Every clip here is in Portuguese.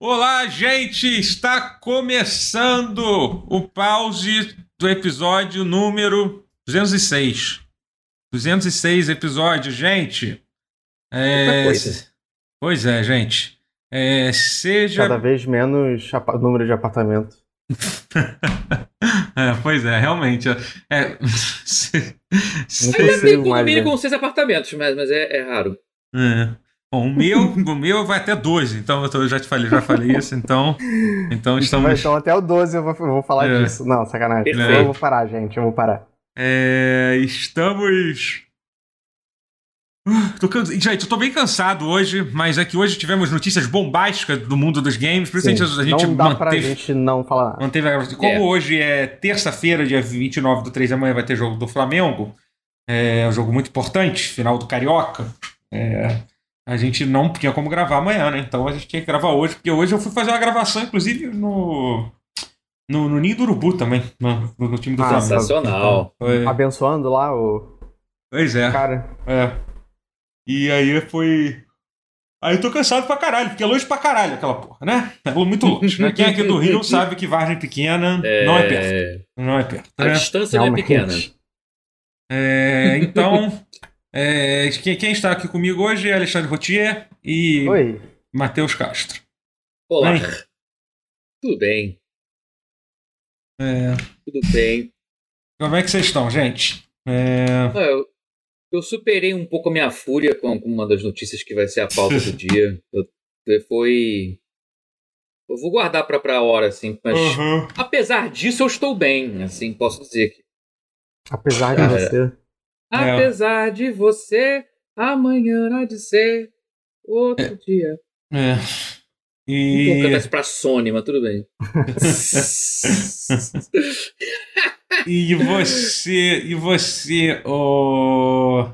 Olá, gente! Está começando o pause do episódio número 206. 206 episódios, gente. É... coisa. Pois é, gente. É, seja. Cada vez menos número de apartamento. É, pois é, realmente. É, se- Não se- Ainda consigo tem mais condomínio ver. com seis apartamentos, mas, mas é, é raro. é. Bom, o meu, o meu vai até 12, então eu, tô- eu já te falei, já falei isso, então. Então estamos. Mas, então até o 12 eu vou, eu vou falar É. disso. Não, sacanagem. Perfeito. Eu vou parar, gente. Eu vou parar. É, estamos. Uh, tô can- Gente, eu tô bem cansado hoje, mas é que hoje tivemos notícias bombásticas do mundo dos games, por isso a gente, a gente não dá pra manteve, gente não falar nada. manteve a. Como É. hoje é terça-feira, dia 29 do 3 da manhã, vai ter jogo do Flamengo, é um jogo muito importante, final do Carioca. É, a gente não tinha como gravar amanhã, né? Então a gente tinha que gravar hoje, porque hoje eu fui fazer uma gravação, inclusive, no. No, no Ninho do Urubu também, no, no- no time do Ah, Flamengo. Sensacional. Foi- Abençoando lá o Pois é. cara. É. E aí foi. Aí eu tô cansado pra caralho, porque é longe pra caralho aquela porra, né? É muito longe. Né? Quem é aqui do Rio sabe que Vargem Pequena não é perto. Não é perto. A Né? distância não é pequena. É, então, é, quem, quem está aqui comigo hoje é Alexandre Rotier e Oi. Matheus Castro. Olá. Bem. Tudo bem, É, tudo bem. como é que vocês estão, gente? É, Ah, eu, eu superei um pouco a minha fúria com com uma das notícias que vai ser a pauta do dia. Eu- foi. Eu vou guardar pra, pra hora, assim, mas. uhum. Apesar disso, eu estou bem, assim, posso dizer que. Apesar de Cara. você. É. Apesar de você, amanhã há de ser outro dia. É. Não vou cantar E, isso pra Sony, mas tudo bem. e você. E você, o.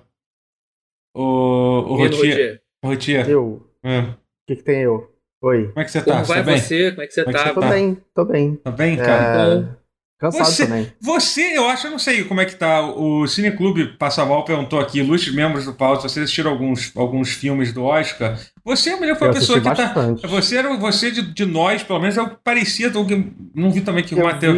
O. O Menino Rotier. Rotier. Eu. é. O que, que tem eu? Oi. Como é que você tá? Como Você vai tá bem? você? Como é que você Como é que tá? você Tô tá? bem, tô bem. Tá bem, cara? É, Cansado Você- também. Você, eu acho, eu não sei como é que tá. O Cineclube Passa Mal perguntou aqui, ilustres membros do Pauta, vocês assistiram alguns, alguns filmes do Oscar. Você, melhor, foi Eu a pessoa assisti que tá. bastante. Você era você de, de nós, pelo menos, é o que parecia. Não vi também que o Eu Matheus.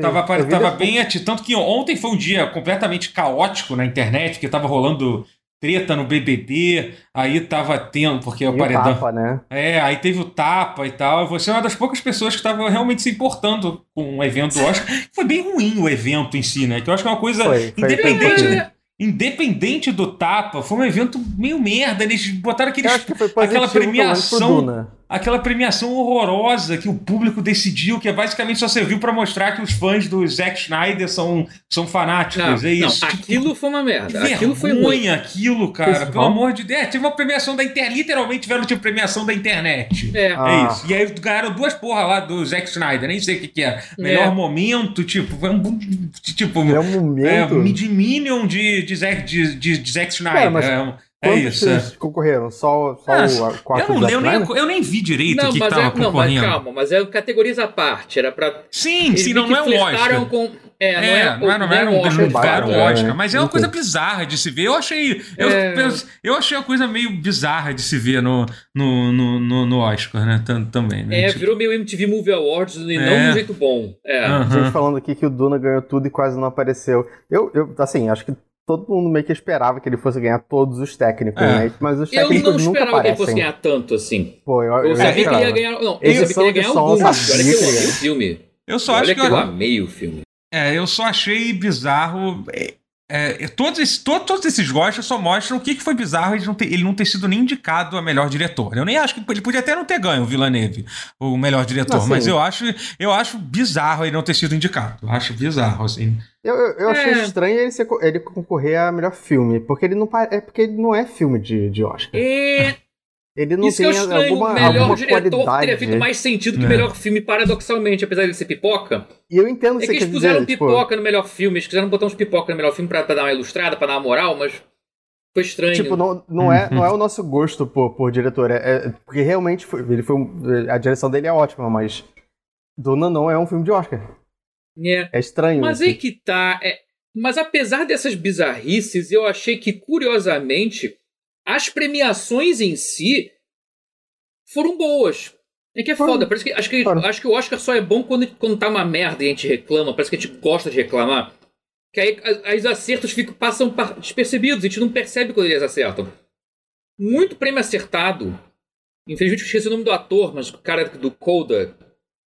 Tava, eu tava bem ati- Tanto que ontem foi um dia completamente caótico na internet, porque tava rolando treta no BBB, aí tava tendo, porque e o o paredão. Papa, né? É, aí teve o tapa e tal. Você é uma das poucas pessoas que estava realmente se importando com o evento do Oscar. Foi bem ruim o evento em si, né? Que eu acho que é uma coisa Foi, foi independente, bem- É, independente do tapa. Foi um evento meio merda. Eles botaram aqueles, aquela premiação-. Aquela premiação horrorosa que o público decidiu, que é basicamente só serviu pra mostrar que os fãs do Zack Snyder são, são fanáticos. Não, é isso. não, Tipo, aquilo foi uma merda. que Aquilo foi ruim. aquilo, cara. Pelo bom? amor de Deus. É, teve uma premiação da internet. Literalmente tiveram tipo premiação da internet. É. Ah. É isso. E aí ganharam duas porra lá do Zack Snyder, nem sei o que, que é. Melhor É. momento, tipo, foi um tipo. É um É, momento. de Minion de, de, Zack, de, de, de Zack Snyder. Cara, mas é, um- é Quantos isso. é. concorreram? Só, só Ah, o a- quarto Eu, não, eu, nem, eu nem vi direito o Não, que, que mas tava é, não, mas calma, mas é categoriza à parte. Era pra. Sim, eles sim, não, não é um flertaram Oscar. Com, é, não É, é, não, é, não era um, Oscar, era um é, Oscar, é. mas é uma coisa bizarra de se ver. Eu achei. Eu, É. eu, eu achei uma coisa meio bizarra de se ver no, no, no, no, no Oscar, né? Tam- Também, né? É, Tipo, virou meio MTV Movie Awards e não É. de um jeito bom. É. Gente falando aqui que o Duna ganhou tudo e quase não apareceu. Eu, eu assim, acho que todo mundo meio que esperava que ele fosse ganhar todos os técnicos, É. né? Mas os Eu técnicos não nunca esperava que ele fosse ganhar tanto assim. Pô, eu, Eu, eu sabia que ele ia esperava. ganhar. Não, eu Edição sabia que ele ia ganhar alguns. Olha que eu amei o filme. Eu só Olha acho que que. eu eu- amei o filme. É, eu só achei bizarro. É, é, todos, esses, to- todos esses gostos só mostram o que, que foi bizarro ele não, ter, ele não ter sido nem indicado a melhor diretor. Eu nem acho que ele podia até não ter ganho o Villeneuve, o melhor diretor, Não, mas eu acho, eu acho bizarro ele não ter sido indicado. Eu acho bizarro, assim. Eu, eu, eu achei É. estranho ele, ser, ele concorrer a melhor filme, porque ele não é porque ele não é filme de, de Oscar. É, Ele não isso que tem eu estranho. alguma, melhor alguma diretor qualidade. teria feito mais sentido que É. melhor filme, paradoxalmente, apesar de ser pipoca. E eu entendo o É que que eles puseram dizer. tipo, pipoca no melhor filme, eles quiseram botar uns pipoca no melhor filme pra, pra dar uma ilustrada, pra dar uma moral, mas foi estranho. Tipo, não, não, é, não é o nosso gosto por, por diretor. É, é- porque realmente foi, ele foi um- a direção dele é ótima, mas Duna não é um filme de Oscar. É. É estranho. Mas aí que tá. é- Mas apesar dessas bizarrices, eu achei que, curiosamente, as premiações em si foram boas. É que é foda, parece que acho, que acho que o Oscar só é bom quando, quando tá uma merda e a gente reclama, parece que a gente gosta de reclamar. Que aí os acertos ficam, passam pa- despercebidos, a gente não percebe quando eles acertam. Muito prêmio acertado. Infelizmente eu esqueci o nome do ator, mas o cara do Coda.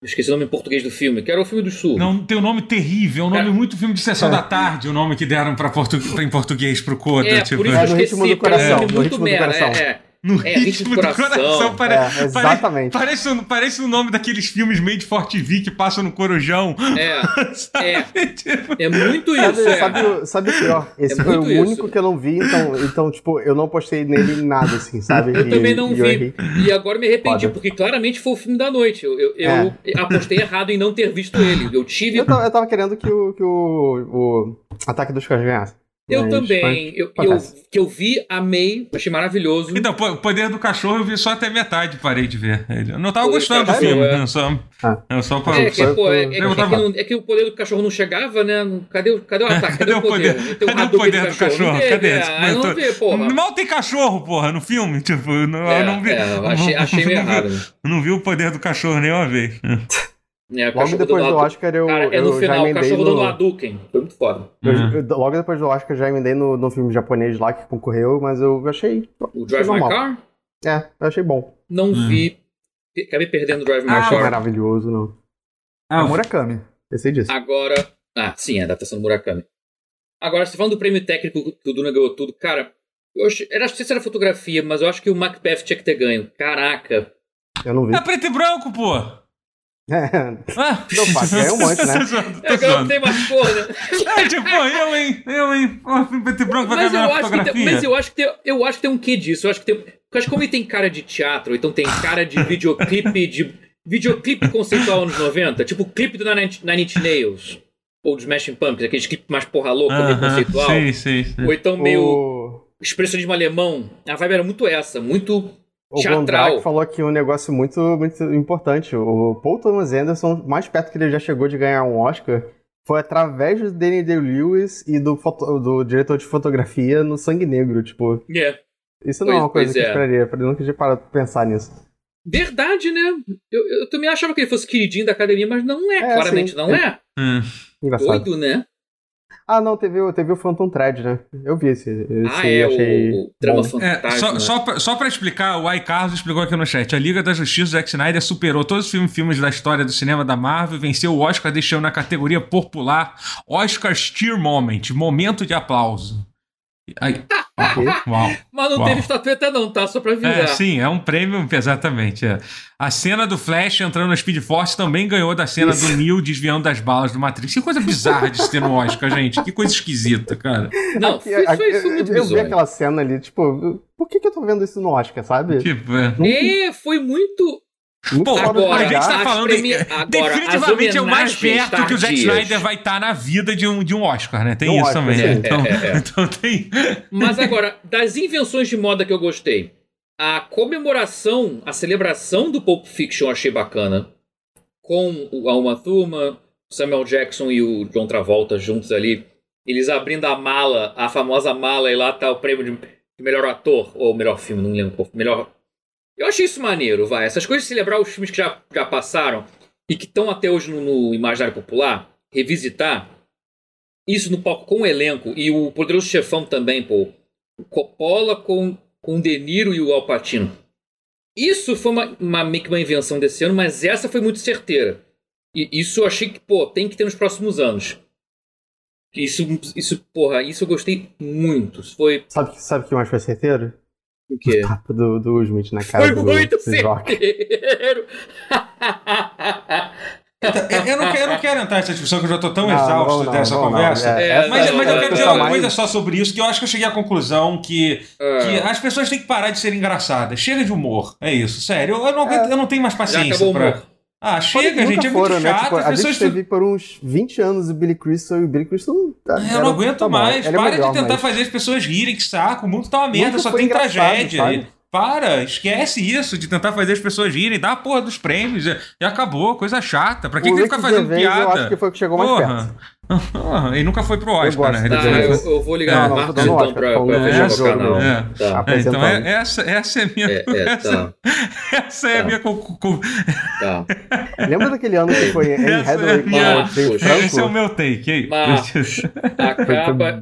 Eu Esqueci o nome em português do filme, que era o filme do Sul. Não, tem um nome terrível, é um nome Cara- muito filme de sessão É. da tarde, o nome que deram pra portu... pra- em português pro Coda. é, tipo, por isso É, eu no esqueci, ritmo do parece coração, é no muito ritmo do merda. coração. É, é. No é, ritmo do coração. pare- É, pare- exatamente. Parece, um- parece o nome daqueles filmes meio de Forte V que passam no Corujão. É, sabe? Tipo, é muito Sabe, isso. é. sabe, o- sabe o pior? Esse É foi o isso. único que eu não vi, então, então, tipo, eu não postei nele nada, assim, sabe? Eu E- também não vi. errei. E agora me arrependi, Foda. porque claramente foi o filme da noite. Eu, eu, eu apostei errado em não ter visto ele. Eu tive. Eu tava, eu tava querendo que o, que o, o Ataque dos Cães ganhasse. Eu Mas, também. Eu, eu, que eu vi, amei, achei maravilhoso. Então, o Poder do Cachorro eu vi só até metade, parei de ver. Eu não tava Poder do gostando do Cachorro, filme, é. eu só, Ah. eu só É parei. que, pô, é, é que- é que tava- não- é que o poder do cachorro não chegava, né? Cadê, o- cadê o ataque? Cadê o poder? Tem Cadê o poder do cachorro? Não teve, Cadê? é, Eu não vê, porra. Mal tem cachorro, porra, no filme. Tipo, eu não, É, eu não vi. é, achei, achei meio não vi- errado. né? Não vi o poder do cachorro nenhuma vez. É, o Logo depois do Hadouken. Oscar, eu, Cara, é no eu já final, o emendei cachorro dando no... Hadouken. Foi muito foda. eu- Uhum. eu- logo depois do Oscar, eu já emendei no, no filme japonês lá que concorreu, mas eu achei... O Drive My normal. Car? É, eu achei bom. Não Hum. vi. Acabei perdendo o Drive My achei Car. maravilhoso, não. É o Murakami. Eu sei disso. Agora. Ah, sim, a adaptação do Murakami. Agora, você falando do prêmio técnico que o Duna ganhou tudo, cara. Eu achei, era, não sei se era fotografia, mas eu acho que o Macbeth tinha que ter ganho. Caraca. Eu não vi. É preto e branco, pô. É, Ah. Não, pá, ganhou um monte, né? É eu não zoando. tenho mais cor, né? É, tipo, pô, eu, hein? Eu, hein? Preto e branco vai Mas eu, ganhar acho que tem, fotografia. mas eu acho que tem, eu acho que tem um quê disso. Eu acho que tem. Eu acho que como ele tem cara de teatro, então tem cara de videoclipe de. Videoclipe conceitual anos 90, tipo o clipe do Nine Nine Inch Nails. Ou dos Smashing Pumpkins, aqueles clipes mais porra louca, meio Aham, conceitual. Sim, sim, sim. Ou então meio O, expressionismo alemão. A vibe era muito essa, muito o. Gondrak falou aqui um negócio muito, muito importante. O Paul Thomas Anderson, mais perto que ele já chegou de ganhar um Oscar, foi através do Danny Day-Lewis e do, foto- do diretor de fotografia no Sangue Negro. Tipo, É. isso não é uma Pois- coisa pois que eu é. esperaria. Eu nunca tinha parado pra pensar nisso. Verdade, né? Eu, eu também achava que ele fosse queridinho da academia, mas não é, É, claramente sim. não é. Hum. Engraçado. Doido, né? Ah, não, teve, o- teve o Phantom Thread, né? Eu vi esse. esse ah, é, achei o, o drama bom. É, fantástico. só, né? só, pra, só pra explicar, o Ai Carlos explicou aqui no chat. A Liga da Justiça do Zack Snyder superou todos os filmes, filmes da história do cinema da Marvel, venceu o Oscar, deixando na categoria popular Oscar Steer Moment, momento de aplauso. Aí, Ok. uau. Mas não Uau. teve estatueta, não, tá? Só pra avisar. É, sim, é um prêmio, exatamente. é. A cena do Flash entrando na Speed Force também ganhou da cena Isso. do Neo desviando das balas do Matrix. Que coisa bizarra de se ter no Oscar, gente. Que coisa esquisita, cara. Não, Aqui, foi, foi, foi eu, muito eu vi aquela cena ali, tipo, por que, que eu tô vendo isso no Oscar, sabe? Tipo, é. É, foi muito. Pô, agora, a gente tá falando. premi- agora, definitivamente é o mais perto que o Zack. Snyder vai estar na vida de um, de um Oscar, né? Tem um isso Oscar, também. sim. Então, É, é, é. então tem. Mas agora, das invenções de moda que eu gostei, a comemoração, a celebração do Pulp Fiction eu achei bacana. Com o Uma Thurman, o Samuel Jackson e o John Travolta juntos ali. Eles abrindo a mala, a famosa mala, e lá tá o prêmio de melhor ator, ou melhor filme, não lembro. Melhor. Eu achei isso maneiro, vai. Essas coisas de celebrar os filmes que já, já passaram e que estão até hoje no, no imaginário popular, revisitar isso no palco com o elenco e o Poderoso Chefão também, pô. O Coppola com, com o De Niro e o Al Pacino. Isso foi uma, uma, meio que uma invenção desse ano, mas essa foi muito certeira. E isso eu achei que, pô, tem que ter nos próximos anos. Isso, isso porra, isso eu gostei muito. Foi Sabe, sabe o que mais foi certeiro? O quê? O tapa do, do Smith na cara Foi do muito certeiro! Eu, eu não quero, eu não quero entrar nessa discussão, que eu já tô tão Não, exausto não, não, dessa não, não. conversa. É, É, Mas, mas eu é, quero dizer uma mais- coisa só sobre isso, que eu acho que eu cheguei à conclusão que, que Ah, as pessoas têm que parar de ser engraçadas. Chega de humor. É isso, sério. Eu, eu não, aguento- eu não tenho mais paciência humor. Ah, chega, gente. É foram, muito né? chato. Tipo, as a pessoas gente teve por uns 20 anos o Billy Crystal e o Billy Crystal. tá- Eu era- não aguento tá mais. Ele é Para melhor, de tentar mas- fazer as pessoas rirem, que saco. O mundo tá uma merda, só tem tragédia. sabe? Para, esquece isso de tentar fazer as pessoas rirem, dá a porra dos prêmios. E, e acabou, coisa chata. Pra que, o que Ricky ficar fazendo piada? Eu acho que foi o que chegou mais Porra. perto. Ah, ele nunca foi pro Oscar, né? Tá, eu, eu, vou ligar não, no Marcos então pra, pra fechar o canal. É. Tá. É, então é, essa, essa é a minha. É, é, essa, tá. essa é a tá. minha. Tá. Lembra daquele ano que foi em Hathaway com minha... Esse é o meu take. Aí. Marcos, acaba.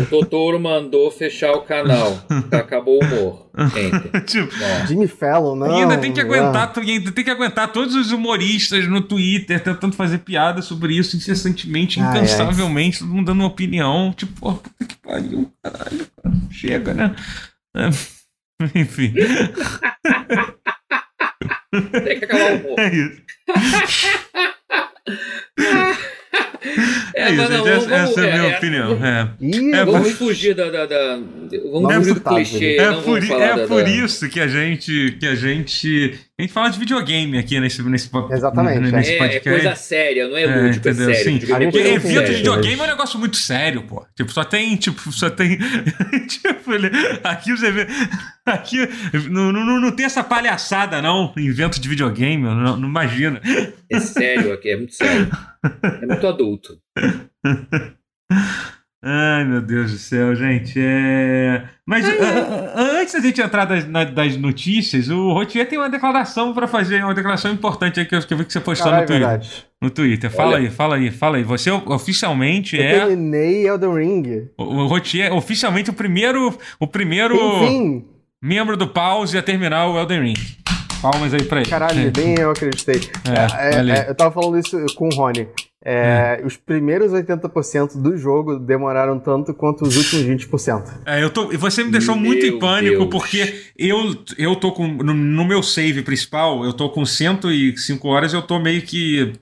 o Totoro mandou fechar o canal. Acabou o humor. tipo, Jimmy Fallon, não. E ainda tem que aguentar, não. ainda tem que aguentar todos os humoristas no Twitter tentando fazer piada sobre isso incessantemente, incansavelmente, é. todo mundo dando uma opinião. Tipo, puta que pariu, caralho. Chega, né? É. Enfim. tem que acabar o humor. É isso. É, é isso, não, essa, vamos, essa é a minha é, opinião. É. Ih, é, vamos fugir da. da, da vamos fugir do clichê. É, por, é da, por isso que a gente. Que a gente. A gente fala de videogame aqui nesse, nesse, Exatamente, nesse é, podcast. É coisa séria, não é lúdico, é, é sério. Sim. Porque evento de videogame é um negócio muito sério, pô. Tipo, só tem. Tipo, só tem. tipo, aqui você vê. Aqui não, não, não tem essa palhaçada, não. Invento de videogame, não, não imagina. É sério aqui, é muito sério. É muito adulto. Ai, meu Deus do céu, gente. É... Mas antes da gente entrar das, na, das notícias, o Rotier tem uma declaração para fazer, uma declaração importante aí que eu, que eu vi que você postou Caralho, no Twitter. Verdade. No Twitter. Fala Olha. aí, fala aí, fala aí. Você oficialmente eu é. Terminei Elden Ring. O, o Rotier é oficialmente o primeiro. O primeiro Enfim. membro do Pause a terminar o Elden Ring. Palmas aí pra ele. Caralho, nem eu acreditei. É, é, é, eu tava falando isso com o Rony. É, hum. Os primeiros 80% do jogo demoraram tanto quanto os últimos 20%. É, eu tô, você me deixou meu muito em pânico Deus. porque eu, eu tô com. No, no, meu save principal, eu tô com 105 horas eu tô meio que.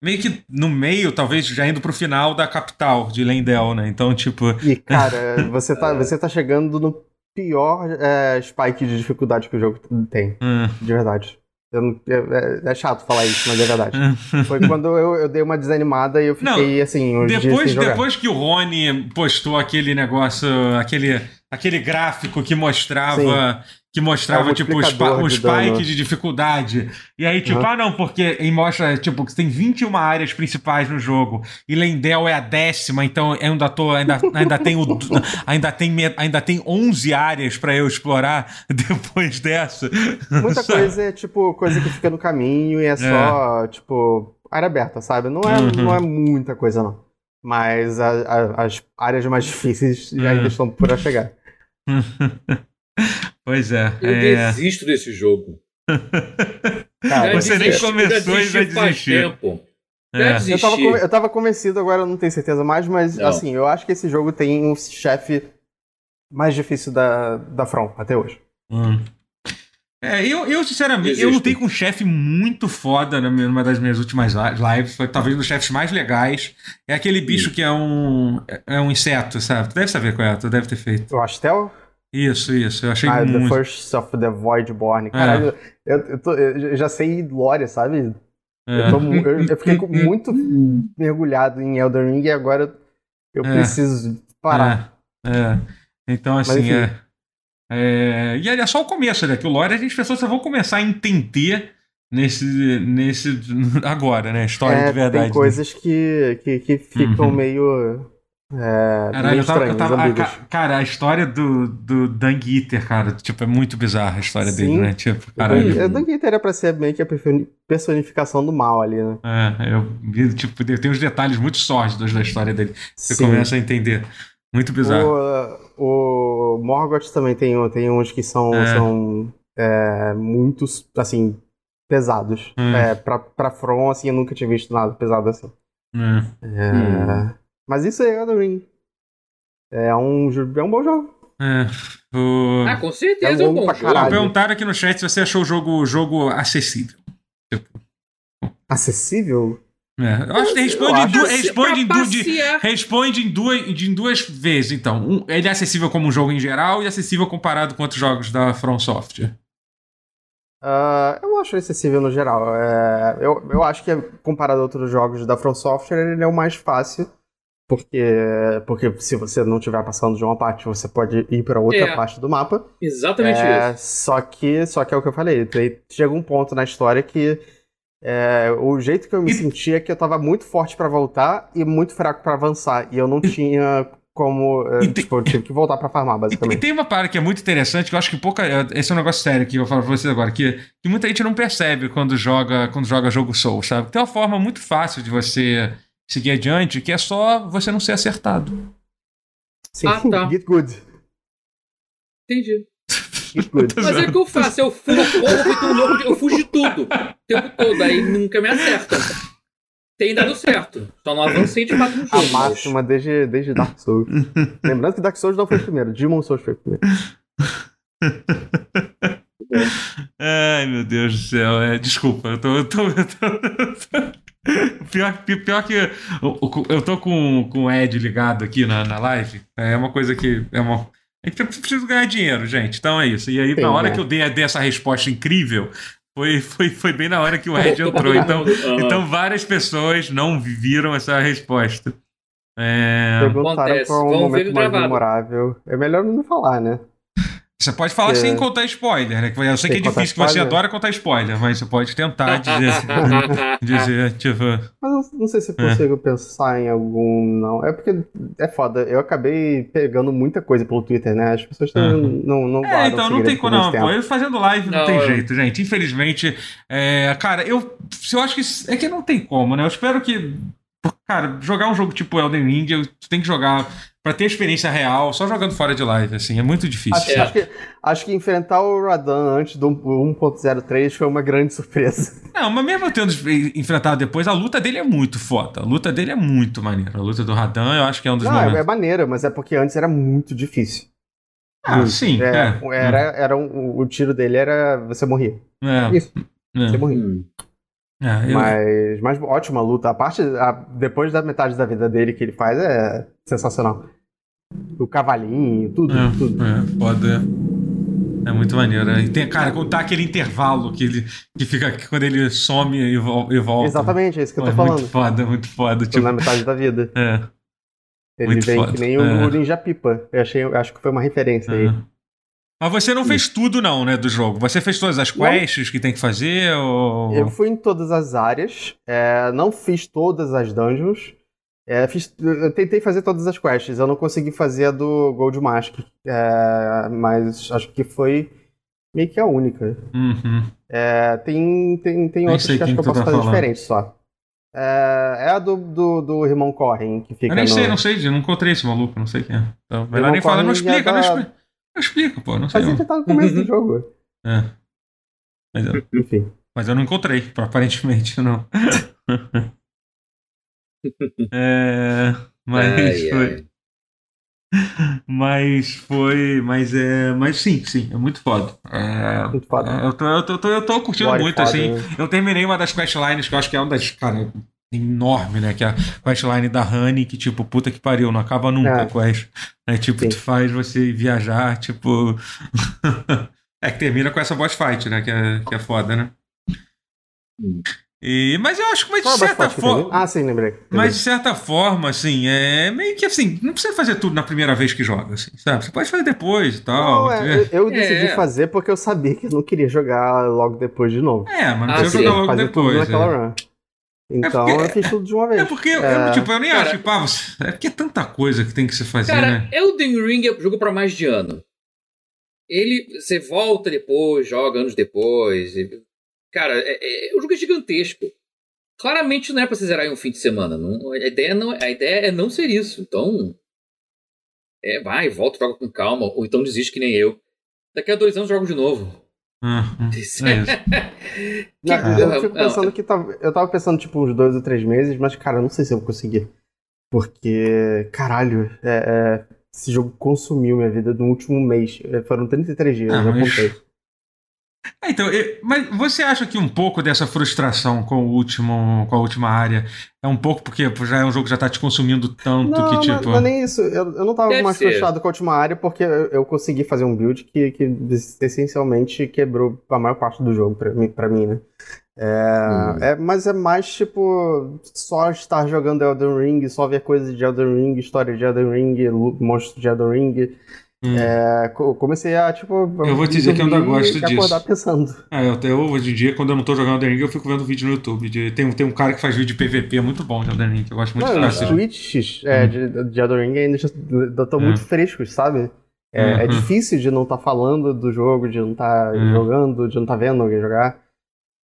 Meio que no meio, talvez já indo pro final da capital de Lendel, né? Então, tipo. E, cara, você tá, você tá chegando no pior é, spike de dificuldade que o jogo tem. Hum. De verdade. Não, é, é, chato falar isso, mas é verdade. Foi quando eu, eu, dei uma desanimada e eu fiquei não, assim. Um depois, depois que o Rony postou aquele negócio, aquele, aquele gráfico que mostrava Sim que mostrava, é tipo, os, spikes de dificuldade. E aí, tipo, uhum. ah, não, porque e mostra, tipo, que tem 21 áreas principais no jogo. E Lendel é a décima, então eu ainda tô. Ainda, ainda, tenho, ainda, tem, ainda tem 11 áreas para eu explorar depois dessa. Muita coisa é, tipo, coisa que fica no caminho e é só, é. tipo, área aberta, sabe? Não é, uhum. não é muita coisa, não. Mas a, a, as áreas mais difíceis já ainda uhum. estão por a chegar. Pois é. Eu é... desisto desse jogo. Cara, você nem começou e já desistiu. Tempo. É. Eu, tava, eu tava convencido, agora eu não tenho certeza mais, mas não. assim, eu acho que esse jogo tem um chefe mais difícil da, da From até hoje. Hum. É, eu, eu sinceramente, Desisto. eu lutei com um chefe muito foda numa das minhas últimas lives. Foi talvez um dos chefes mais legais. É aquele bicho Sim. que é um, é um inseto, sabe? Tu deve saber qual é, tu deve ter feito. O Astel? Isso, isso. Eu achei ah, muito... The First of the Voidborn. Caralho, é. eu, eu, tô, eu, já sei Glória, sabe? É. Eu, tô, eu, fiquei muito mergulhado em Elden Ring e agora eu é. preciso parar. É. é. Então, assim, Mas, é, é, E é só o começo, né? Que o lore a gente pessoas vão começar a entender nesse. nesse agora, né? História é, de verdade. Tem né? coisas né? que, que, que ficam uhum. meio é, Caralho, eu tava, eu tava a, cara, a história do, do Dung Eater, cara, tipo, é muito bizarra a história Sim. dele, né? Tipo, caralho. O Dung Eater era pra ser meio que a personificação do mal ali, né? É, eu tipo, tem uns detalhes muito sórdidos da história dele. Você Sim. começa a entender. Muito bizarro. O, o Morgoth também tem, tem uns que são, é. são é, muito, assim, pesados. Hum. É, pra, pra From, assim, eu nunca tinha visto nada pesado assim. Hum. É. Hum. Mas isso é Elden Ring. É um, é um bom jogo. É, o... Ah, com certeza é um, é um bom jogo. Perguntaram aqui no chat se você achou o jogo, jogo acessível. Tipo... Acessível? É, eu acho que responde, em, du responde, em, du de, responde em, duas, em duas vezes, então. Um, ele é acessível como um jogo em geral e acessível comparado com outros jogos da From Software. Uh, eu acho acessível no geral. É, eu, eu acho que comparado a outros jogos da From Software, ele é o mais fácil porque, porque se você não estiver passando de uma parte, você pode ir para outra é, parte do mapa. Exatamente é, isso. Só que, só que é o que eu falei. Chega um ponto na história que É, o jeito que eu me sentia é que eu tava muito forte para voltar e muito fraco para avançar. E eu não tinha como. É, E tipo, eu tive que voltar pra farmar, E, e basicamente. tem uma parada que é muito interessante, que eu acho que pouca. Esse é um negócio sério que eu vou falar pra vocês agora, que, que muita gente não percebe quando joga, quando joga jogo Soul, sabe? Tem uma forma muito fácil de você seguir adiante, que é só você não ser acertado. Sim, Ah, tá. get good. Entendi. Get good. Mas é o que eu faço, eu fujo, louco, eu fujo de tudo. O tempo todo, aí nunca me acertam. Tem dado certo. Só não avancei de fato no jogo. A máxima desde, desde Dark Souls. Lembrando que Dark Souls não foi o primeiro, Demon Souls foi o primeiro. Ai, meu Deus do céu. É, desculpa, eu tô. Eu tô, eu tô- Pior, pior que eu, eu tô com, com o Ed ligado aqui na, na live. É uma coisa que. É uma, a gente precisa ganhar dinheiro, gente. Então é isso. E aí, Sim, na hora né? que eu dei, dei essa resposta incrível, foi, foi, foi bem na hora que o Ed entrou. Então, Aham. então várias pessoas não viram essa resposta. É, Perguntaram Acontece. qual é Vamos ver momento mais memorável. É melhor não falar, né? Você pode falar É. sem contar spoiler, né? Eu sei que é Sem difícil, que você adora contar spoiler, mas você pode tentar dizer, dizer tipo. Mas não, não sei se eu É. consigo pensar em algum, não. É porque é foda. Eu acabei pegando muita coisa pelo Twitter, né? As pessoas também Uhum. não, não É, então não tem como, não. Pô, eu fazendo live não, Não, tem eu- jeito, gente. Infelizmente, é, cara, eu, eu acho que é que não tem como, né? Eu espero que, cara, jogar um jogo tipo Elden Ring, eu tem que jogar pra ter experiência real, só jogando fora de live, assim, é muito difícil. Acho, É. acho que, acho que enfrentar o Radan antes do 1.03 foi uma grande surpresa. Não, mas mesmo eu tendo enfrentado depois, a luta dele é muito foda. A luta dele é muito maneira. A luta do Radan, eu acho que é um dos Não, é, é momentos. maneira, mas é porque antes era muito difícil. Ah, Muito. sim, É, é. Era, era um- o tiro dele era você morria. É, Isso, é, você morria. Hum. É, eu- Mas, mas ótima luta. A parte, a- depois da metade da vida dele que ele faz é sensacional. O cavalinho, tudo, É, tudo. é, foda. É muito maneiro. né? E tem, cara, quando tá aquele intervalo que, ele, que fica quando ele some e, vol- volta. Exatamente, é isso que eu tô é falando. Muito foda, muito foda. Tipo, na metade da vida. é, Ele Muito vem foda. que nem o É. Ninja Pipa. Eu achei, acho que foi uma referência aí. Mas você não fez tudo, não, né, do jogo. Você fez todas as Não. quests que tem que fazer? Ou... Eu fui em todas as áreas, é, não fiz todas as dungeons. é, fiz- eu tentei fazer todas as quests, eu não consegui fazer a do Gold Mask, é, mas acho que foi meio que a única. Uhum. É, tem tem, tem outras que acho que eu posso tá fazer falando. diferente só. É, é a do, do, do irmão Corrin, que fica Eu nem no... sei, não sei, eu não encontrei esse maluco, não sei quem é. Então, melhor não nem falar, não corre e é explica, não da- explica. Não explica, pô, não sei. Mas ele tá no começo Uhum. do jogo. É. Mas, eu, Enfim. mas eu não encontrei, aparentemente, não. é, mas Ai, foi. ai. Mas foi. Mas é. Mas sim, sim, é muito foda. É, Muito foda. é, eu, tô, eu, tô, eu tô- eu tô curtindo Lore muito, foda, assim. né? Eu terminei uma das questlines que eu acho que é uma das. Cara, enorme, né? Que é a questline da Honey, que, tipo, puta que pariu, não acaba nunca É. a quest. Né? Tipo, Sim. tu faz você viajar, tipo. é que termina com essa boss fight, né? Que é, que é foda, né? Hum. E, mas eu acho que, mas de Qual é certa forma. Ah, sim, lembrei. Mas de certa forma, assim, é meio que assim, não precisa fazer tudo na primeira vez que joga, assim, sabe? Você pode fazer depois e tal. Não, é, eu, eu decidi É. fazer porque eu sabia que eu não queria jogar logo depois de novo. É, mas não Ah, precisa sim. jogar logo fazer tudo depois. É. Então porque- eu fiz tudo de uma vez. É porque, eu- É. eu, tipo, eu nem Cara- acho, você- é porque é tanta coisa que tem que se fazer, Cara, né? Elden Ring é jogo pra mais de ano. Ele. Você volta depois, joga anos depois. e- cara, é, é- o jogo é gigantesco. Claramente não é pra você zerar em um fim de semana. Não, a, ideia não, a ideia é não ser isso. Então. É, vai, volta, joga com calma. Ou então desiste que nem eu. Daqui a dois anos jogo de novo. Ah, hum, Isso. é Não, eu fico não, pensando que tava, eu tava pensando tipo uns dois ou três meses, mas cara, eu não sei se eu vou conseguir. Porque, caralho, é, é, esse jogo consumiu minha vida no último mês. É, Foram 33 dias, Ah, eu mas- contei. Ah, então, mas você acha que um pouco dessa frustração com o último, com a última área é um pouco porque já é um jogo que já tá te consumindo tanto Não, que, não, tipo. não é nem isso. Eu, eu não tava Deve mais ser. frustrado com a última área porque eu, eu consegui fazer um build que, que essencialmente quebrou a maior parte do jogo pra mim, pra mim né? É, Hum. é, mas é mais tipo só estar jogando Elden Ring, só ver coisas de Elden Ring, história de Elden Ring, monstros de Elden Ring. Hum. É, comecei a, tipo. Eu vou te dizer que eu ainda gosto disso. acordar pensando. É, eu, hoje em dia, quando eu não tô jogando Elden Ring, eu fico vendo vídeo no YouTube. De, tem, tem um cara que faz vídeo de PVP muito bom de Elden Ring, que eu gosto muito não, de. Os tweets é, hum. de, de Elden Ring ainda estão é. muito frescos, sabe? É, é uhum. é, difícil de não estar tá falando do jogo, de não estar tá jogando, de não estar tá vendo alguém jogar.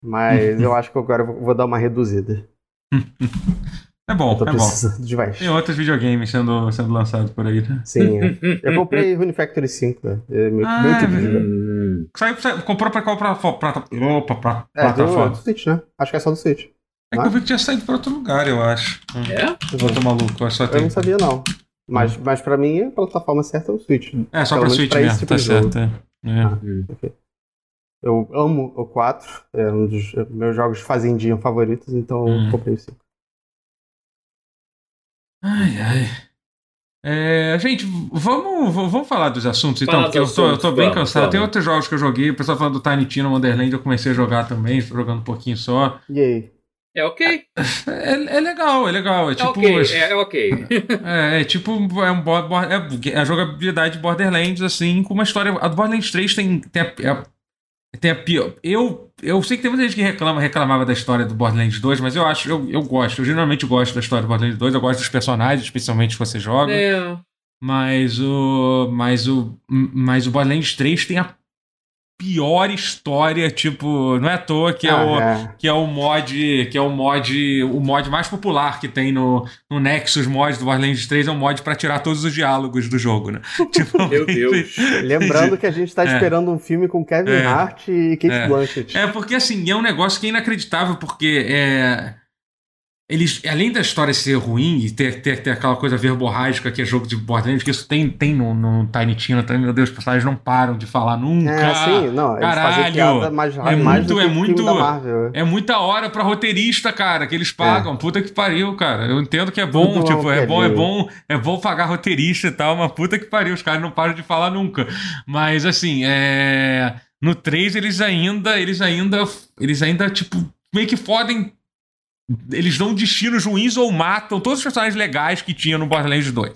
Mas eu acho que agora eu vou dar uma reduzida. É bom, é bom. Tem outros videogames sendo, sendo lançados por aí, né? Sim. É. Eu comprei Rune Factory 5, né? É meu, ah, meu tipo de Saiu, comprou pra qual pra, pra, pra, opa, pra é, plataforma? Do, do Switch, né? Acho que é só do Switch. É que eu vi que tinha saído pra outro lugar, eu acho. É? Eu tô maluco, eu só Eu não sabia, não. Mas, mas pra mim, a plataforma certa é o Switch. É, só pra Switch pra mesmo, tipo tá certo. É. Ah, okay. Eu amo o 4, é um dos meus jogos de fazendinha favoritos, então hum. comprei o 5. Ai, ai. É, gente, vamos, vamos falar dos assuntos então, porque eu tô, eu tô bem vamos, cansado. Vamos. Tem outros jogos que eu joguei, o pessoal falando do Tiny Tina Wonderland, eu comecei a jogar também, jogando um pouquinho só. E aí? É ok. É, é legal, é legal. É, é tipo. Okay, é, é ok. é, é tipo. É, um, é a jogabilidade Borderlands, assim, com uma história. A do Borderlands 3 tem, tem a, é tem a pior. Eu, eu sei que tem muita gente que reclama, reclamava da história do Borderlands 2, mas eu acho, eu, eu gosto, eu geralmente gosto da história do Borderlands 2, eu gosto dos personagens, especialmente que você joga. É. Mas o. Mas o. Mas o Borderlands 3 tem a pior história, tipo, não é à toa que, é ah, o, é. que é o mod, que é o mod, o mod mais popular que tem no, no Nexus mod do Borderlands 3 é um mod para tirar todos os diálogos do jogo, né? tipo, Meu Deus. Lembrando que a gente tá é. esperando um filme com Kevin é. Hart e Kate é. Blanchett. É porque assim, é um negócio que é inacreditável porque é eles, além da história ser ruim e ter, ter, ter aquela coisa verborrágica que é jogo de Borderlands, que isso tem, tem no, no Tiny Tina também, meu Deus, os personagens não param de falar nunca. É, sim, não, Caralho, mais, é mais muito, é muito, é muita hora pra roteirista, cara, que eles pagam. É. Puta que pariu, cara. Eu entendo que é bom, Tudo tipo, é bom, é bom, é bom pagar roteirista e tal, mas puta que pariu, os caras não param de falar nunca. Mas assim, é no 3 eles ainda, eles ainda, eles ainda tipo meio que fodem eles dão destinos ruins ou matam todos os personagens legais que tinha no Borderlands 2.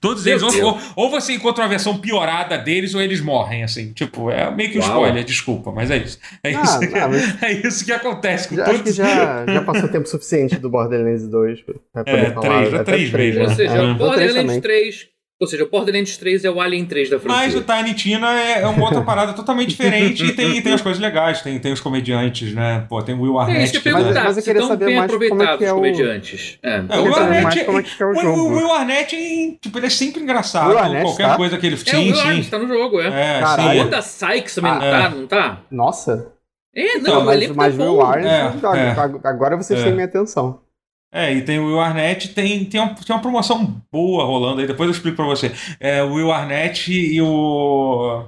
Todos eles, ou, ou, você encontra uma versão piorada deles, ou eles morrem, assim. Tipo, é meio que um spoiler, desculpa, mas é isso. É, ah, isso, não, mas... é isso que acontece com já, todos. Acho que já, já passou tempo suficiente do Borderlands 2 pra poder é, falar. Três, já três vezes. Ou seja, é. Borderlands 3 ou seja, o Borderlands 3 é o Alien 3 da franquia. Mas o Tiny Tina é, é uma outra parada totalmente diferente e tem, tem as coisas legais, tem, tem os comediantes, né? Pô, tem o Will Arnett. É isso que eu perguntar, mas, mas eu queria saber bem mais como é que é o... comediantes. É, é, o Will Arnett, como é que é o, jogo. o Will Arnett, tipo, ele é sempre engraçado, Arnett, qualquer tá? coisa que ele... Sim, é, o Will Arnett tá no jogo, é. é Caralho. sim. Wanda Sykes também ah, não tá, não tá? Nossa. É, não, então, mas, o mas tá Will Arnett, é, agora você tem minha atenção. É, e tem o Will Arnett, tem, tem, uma, tem uma promoção boa rolando aí, depois eu explico pra você. É, o Will Arnett e o.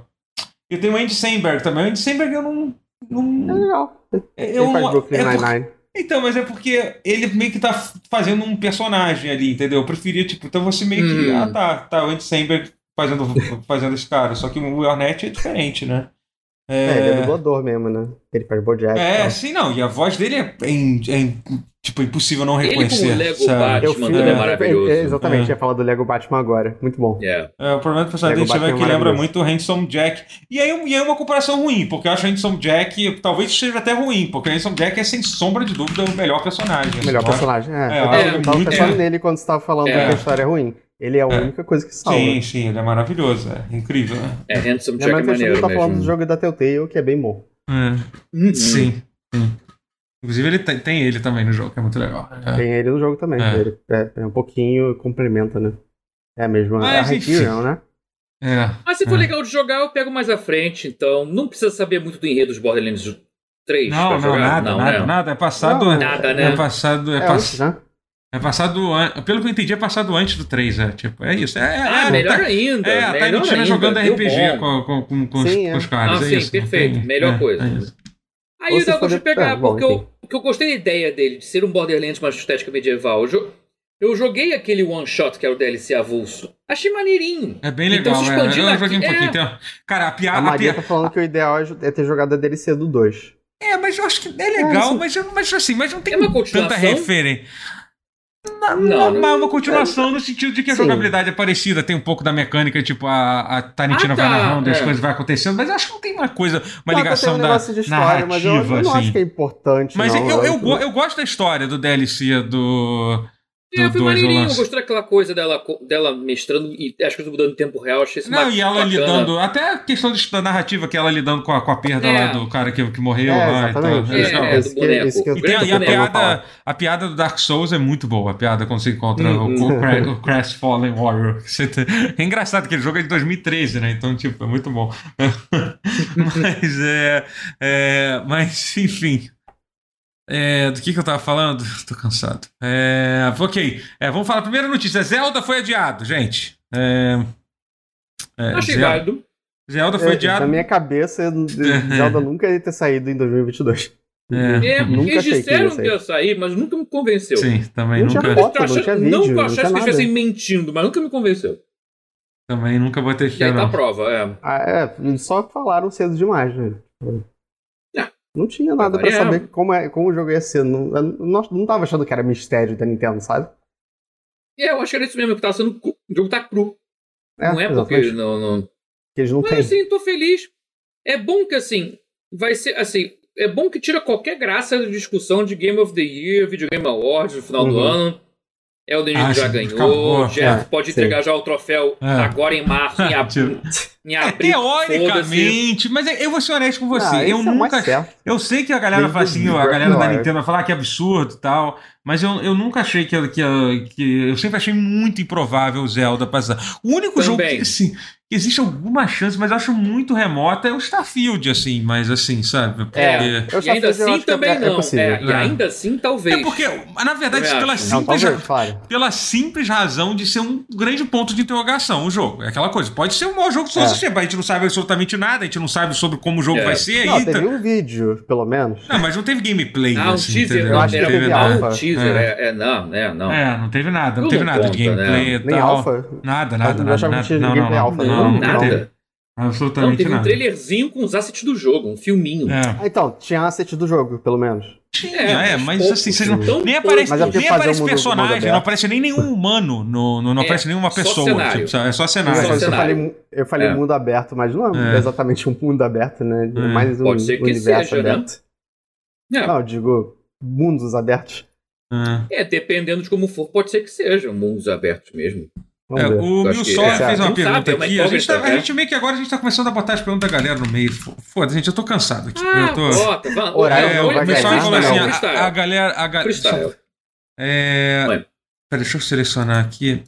E tem o Andy Samberg também. O Andy Samberg eu não. não... É legal. É, eu, ele faz Brooklyn é Nine-Nine. Então, mas é porque ele meio que tá fazendo um personagem ali, entendeu? Eu preferia, tipo, então você meio que. Hum. Ah, tá, tá, o Andy Samberg fazendo, fazendo esse cara. Só que o Will Arnett é diferente, né? É, é ele é dublador mesmo, né? Ele faz Bojack. É, sim, não. E a voz dele é, é, é tipo, impossível não reconhecer. Ele com o Lego sabe? Batman também é, maravilhoso. É, exatamente, é. ia falar do Lego Batman agora. Muito bom. Yeah. É, o problema do personagem dele é que lembra muito o Handsome Jack. E aí, e aí uma comparação ruim, porque eu acho o Handsome Jack talvez seja até ruim, porque o Handsome Jack é sem sombra de dúvida o melhor personagem. O melhor personagem, é. é eu, é, eu tava muito, pensando nele quando você tava falando que a história é ruim. Ele é a única coisa que salva. Sim, sim, ele é maravilhoso, é incrível, né? É, Handsome Jack é, mas é maneiro tá falando do jogo da Telltale, que é bem bom. É. Hum, sim, sim. Inclusive ele tem, tem, ele também no jogo, que é muito legal. É. Tem ele no jogo também. É. Ele é, é um pouquinho complementa, né? É mesmo. Mas, é a Hyperion, né? É. Mas se for é. legal de jogar, eu pego mais à frente, então não precisa saber muito do enredo dos Borderlands 3 não, pra não, jogar. Nada, não, nada, né? nada. É passado. Não, nada, né? É passado. É, é pass... antes, né? É passado. Pelo que eu entendi, é passado antes do 3, é. Tipo, é isso. É, ah, é, melhor tá, ainda. É, a Tiny Tina jogando RPG com, com, com, com, sim, os, com os caras. Ah, é sim, isso, perfeito. Tem, melhor coisa. Aí eu gosto de pegar, porque eu, porque eu gostei da ideia dele, de ser um Borderlands uma estética medieval. Eu, eu joguei aquele one shot que era o DLC avulso. Achei maneirinho. É bem legal, então, se é. Eu joguei um pouquinho. É... Então, cara, a piada. A Maria tá falando que o ideal é ter jogado a DLC do 2. É, mas eu acho que é legal, é, mas, mas assim, mas não tem é tanta referência. Não, uma, uma continuação no sentido de que a Sim. jogabilidade é parecida, tem um pouco da mecânica, tipo, a, a Tarantino Ah, vai tá, narrando, as é. coisas vai acontecendo, mas eu acho que não tem uma coisa, uma Não, ligação tem um da história, mas eu, narrativa, eu não assim. acho que é importante. Mas não. eu, eu, go- eu gosto da história do DLC do. É, do, foi do maneirinho, eu gostei daquela coisa dela, dela mestrando e as coisas mudando em tempo real, achei isso Não, e ela bacana. lidando. Até a questão da narrativa, que ela lidando com a, com a perda É. lá do cara que, que morreu É, lá e tal. É, é, do que- boneco. que eu- E, tem, a- e a, piada, a piada do Dark Souls é muito boa, a piada quando você encontra Hum, o, o, Cra- o Crash Fallen Warrior. É engraçado, aquele jogo é de 2013, né? Então, tipo, é muito bom. mas, é, é, mas, enfim. É, do que, que eu tava falando? Tô cansado. É, ok, é, vamos falar. Primeira notícia: Zelda foi adiado, gente. É, é, Achei Zelda, válido. Zelda foi É, adiado. Na minha cabeça, Zelda nunca ia ter saído em 2022. É, É, Nunca eles disseram ia que sair. ia sair, mas nunca me convenceu. sim, também Não tinha nunca, foto. Não tinha vídeo, não que eu achasse que eles estivessem mentindo, mas nunca me convenceu. também nunca botei E fé, aí tá a prova, é. Ah, é, só falaram cedo demais, né? Não tinha nada pra É. saber como, é, como o jogo ia ser. Não, não, não tava achando que era mistério da Nintendo, sabe? É, eu acho que era isso mesmo, que tava sendo. O jogo tá cru. não é porque não. não... Que eles não Mas têm. assim, tô feliz. É bom que assim, vai ser assim. É bom que tira qualquer graça da discussão de Game of the Year, Video Game Awards no final do Uhum. ano. Elden Ring Ah, já sim, ganhou. acabou. Jeff É, pode sim. entregar já o troféu É. agora em março, em, ab... Tipo, em É, abril. teoricamente, mas eu vou ser honesto com você. Ah, eu é nunca. eu sei que a galera fala assim, a galera da Nintendo vai falar que é absurdo e tal, mas eu, eu nunca achei que, que, que. Eu sempre achei muito improvável o Zelda passar. O único jogo Também. que, assim, que existe alguma chance, mas eu acho muito remota, é o Starfield, assim, mas assim, sabe? Porque. É, Eu e só ainda assim é- também é não. possível. É, e É. ainda assim, talvez. É porque, na verdade, pela acho. Não, simples, talvez, claro. pela simples razão de ser um grande ponto de interrogação o jogo. É aquela coisa. Pode ser o maior jogo de todos É. A gente não sabe absolutamente nada, a gente não sabe sobre como o jogo É. vai ser. Não, aí teve tá- um vídeo, pelo menos. Não, mas não teve gameplay. Ah, um assim, teaser. entendeu? Eu acho que era teve um alpha. teaser. É, é, não, é, não. É, não teve nada. Não teve nada de né? gameplay e Nem tal. alfa. Nada, nada, nada. nada. Não, não, não. Não, Não, nada. teve Não, absolutamente teve um nada. trailerzinho com os assets do jogo, um filminho. É. Ah, então, tinha asset do jogo, pelo menos. Tinha, é, mas assim, você não, nem aparece, Mas é nem aparece mundo- personagem, mundo aberto. não aparece nem nenhum humano, no, no- não É, aparece nenhuma pessoa. tipo, é só cenário. Só eu, cenário. falei, eu falei É. mundo aberto, mas não é, É. exatamente um mundo aberto, né? É É. mais um Pode ser que universo seja, né? aberto. É. Não, eu digo mundos abertos. É. É, dependendo de como for, pode ser que sejam mundos abertos mesmo. É, o que- Milsol é, fez uma pergunta sabe, é aqui. A gente, tá, a né? gente meio que agora a gente tá começando a botar as perguntas da galera no meio. F- Foda, gente, eu tô cansado aqui. Ah, eu tô. bota, vai. Horário É, o ganhar, falou assim: a- a, galera. A ga... Freestyle. É. Pera, deixa eu selecionar aqui.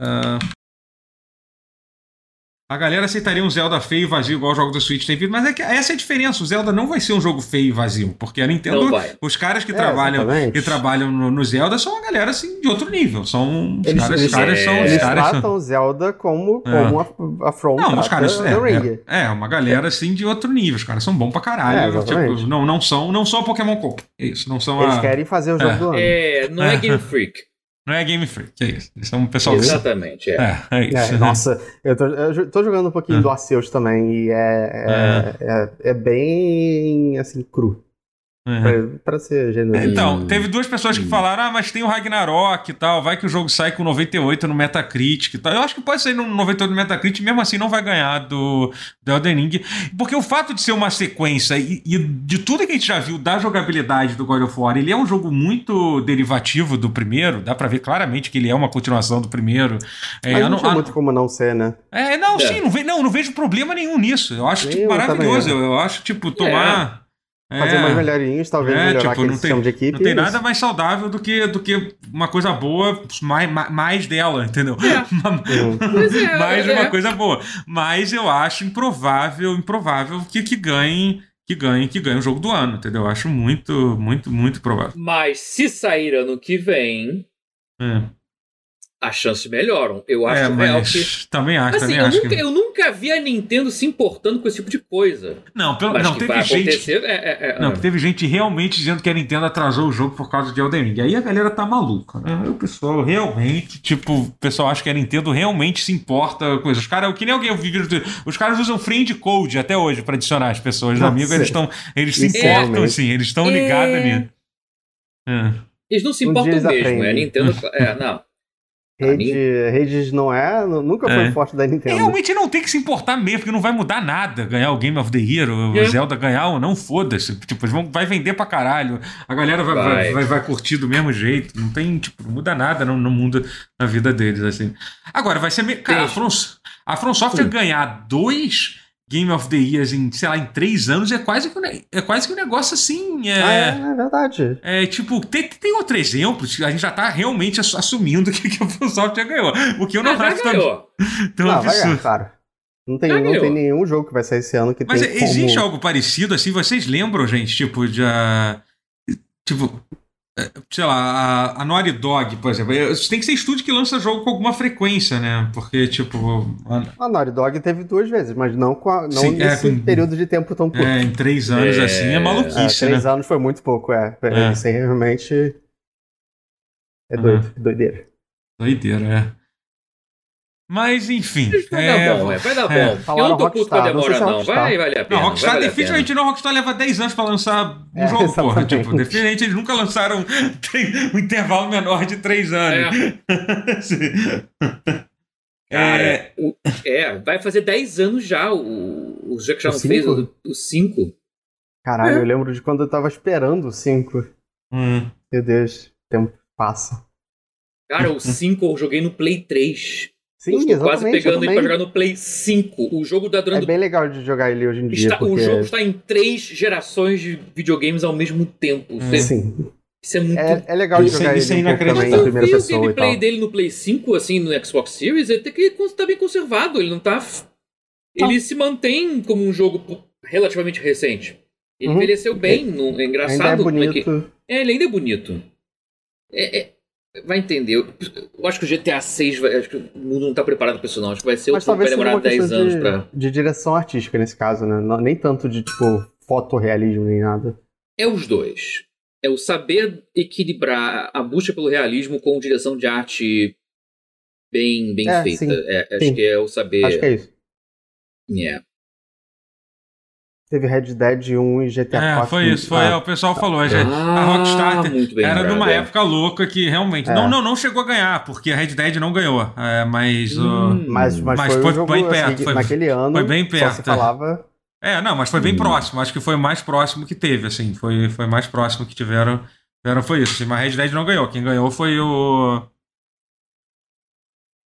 Ah, A galera aceitaria um Zelda feio e vazio igual o jogo do Switch tem vindo, mas é que essa é a diferença. O Zelda não vai ser um jogo feio e vazio, porque a Nintendo, os caras que É, trabalham exatamente. que trabalham no, no Zelda são uma galera assim de outro nível. São os Eles, caras, eles, os caras são os eles caras são- tratam Zelda como, É. como a, a From Não, os caras. É, é, é, uma galera assim de outro nível. Os caras são bons pra É, caralho. exatamente. tipo, não, não são, não são a Pokémon Co. É isso, não são Eles a. querem fazer o jogo É. do ano. É, não é Game Freak. Não é Game Freak, é isso. Eles são um pessoal. Exatamente, é. É, é isso. É, nossa, eu tô, eu tô jogando um pouquinho É. do Arceus também e é, é, é, é bem assim, cru. É. Pra, pra ser genuíno. Então, teve duas pessoas que falaram: ah, mas tem o Ragnarok e tal, vai que o jogo sai com 98 no Metacritic e tal. Eu acho que pode sair no 98 no Metacritic, mesmo assim não vai ganhar do, do Elden Ring. Porque o fato de ser uma sequência e, e de tudo que a gente já viu da jogabilidade do God of War, ele é um jogo muito derivativo do primeiro, dá pra ver claramente que ele é uma continuação do primeiro. É, não não- tinha a- muito como não ser, né? é, não, É. sim, não, ve- não, não vejo problema nenhum nisso. Eu acho, tipo, Eu maravilhoso. Eu, eu acho, tipo, tomar. Fazer é, umas melhorinhas, talvez É, melhorar tipo, aquele não tem- de equipe. Não tem e nada mais saudável do que, do que uma coisa boa, mais, mais, dela, entendeu? Pois é, mais é. uma coisa boa. Mas eu acho improvável, improvável que, que ganhe. Que ganhe, que ganhe o jogo do ano, entendeu? Eu acho muito, muito, muito provável. Mas se sair ano que vem, É, as chances melhoram. Eu acho é real que. também acho, Assim, também eu acho nunca, que. eu nunca vi a Nintendo se importando com esse tipo de coisa. Não, pelo, Mas não teve vai gente. É, é, é, Não, é. teve gente realmente dizendo que a Nintendo atrasou o jogo por causa de Elden Ring. Aí a galera tá maluca, né? O pessoal realmente, tipo, o pessoal acha que a Nintendo realmente se importa com isso. Os caras, que nem alguém viu, os caras usam friend code até hoje pra adicionar as pessoas no Nossa. amigo, eles estão, eles se importam, é. assim, eles estão É. ligados nisso. É. Eles não se Um importam dia eles mesmo, é aprendem. Nintendo. É, não. Rede, redes não é, nunca foi É. forte da Nintendo. realmente não tem que se importar mesmo, porque não vai mudar nada ganhar o Game of the Year, o É. Zelda ganhar ou não, foda-se. Tipo, eles vão, vai vender pra caralho. A galera vai, vai. Vai. Vai, curtir do mesmo jeito. Não tem, tipo, não muda nada no, no mundo, na vida deles, assim. Agora, vai ser meio. Cara, a. From, a From Software ganhar dois Game of the Years em, sei lá, em três anos é quase que um, é quase que um negócio assim. É, Ah, é, é verdade. É, tipo, tem, tem outro exemplo, a gente já tá realmente assu- assumindo que, que a From Software ganhou. O que eu não Ah, já acho tão, ganhou. tão não, vai ganhar, absurdo. claro. Não tem, Já não tem nenhum jogo que vai sair esse ano que Mas tem existe como... algo parecido, assim? Vocês lembram, gente? Tipo, de. ah, Tipo. Sei lá, a, a Naughty Dog, por exemplo. Tem que ser estúdio que lança jogo com alguma frequência, né? Porque, tipo. a- A Naughty Dog teve duas vezes, mas não, com a, não Sim, é, nesse com- período de tempo tão curto. É, em três anos, É, assim, é É, maluquice, três né? anos foi muito pouco, é. É. Isso aí realmente é Uhum. doido, doideira. Doideira, é. Mas, enfim. Vai é, dar bom, é, vai dar bom. é. Eu não tô puto com a Rockstar, não demora, se é não. Rockstar. Vai, vale a Não, pena. Rockstar vai valer a definitivamente pena. não. Rockstar leva 10 anos pra lançar um É, jogo, porra. Tipo, definitivamente eles nunca lançaram um intervalo menor de 3 anos. Cara, É, o- é, vai fazer 10 anos já o, o jogo que já O não fez cinco? o 5. Caralho, É. eu lembro de quando eu tava esperando o 5. hum. Meu Deus, o tempo passa. Cara, o 5 eu joguei no Play 3. Eu Sim, estou quase exatamente. pegando eu ele pra também. jogar no Play 5. O jogo tá É durando. bem legal de jogar ele hoje em dia, está- porque... O jogo está em três gerações de videogames ao mesmo tempo. É, Sim, isso é muito. é, é legal de Isso é- jogar isso é ele um também inacreditável. eu vi o gameplay dele no Play 5, assim, no Xbox Series, ele tem que tá bem conservado. Ele não tá. Ele se mantém como um jogo relativamente recente. Ele Uhum. envelheceu bem, é Ainda é engraçado como é que. bonito. É, ele ainda é bonito. É, é- vai entender. Eu, eu acho que o GTA 6 vai. Acho que o mundo não tá preparado pra isso, não. Acho que vai ser Mas outro que vai demorar uma 10 questão anos de, pra. de direção artística nesse caso, né? Não- nem tanto de, tipo, fotorrealismo nem nada. É os dois. É o saber equilibrar a busca pelo realismo com direção de arte bem, bem É, feita. É, acho que é o saber. Acho que é isso. É. Teve Red Dead 1 e GTA É, 4. foi isso, foi, Ah, é, o pessoal falou. A, gente- a Ah, Rockstar bem era numa é. época louca que realmente. É. Não, não, não chegou a ganhar, porque a Red Dead não ganhou. É, mas. o- Hum. Mas, mas, Mas foi, foi um jogo, bem assim, perto, foi- naquele ano. foi bem Só se perto, é. falava. É, não, mas foi bem Hum. próximo. Acho que foi o mais próximo que teve, assim. Foi, foi mais próximo que tiveram. tiveram foi isso. assim, Mas a Red Dead não ganhou. Quem ganhou foi o.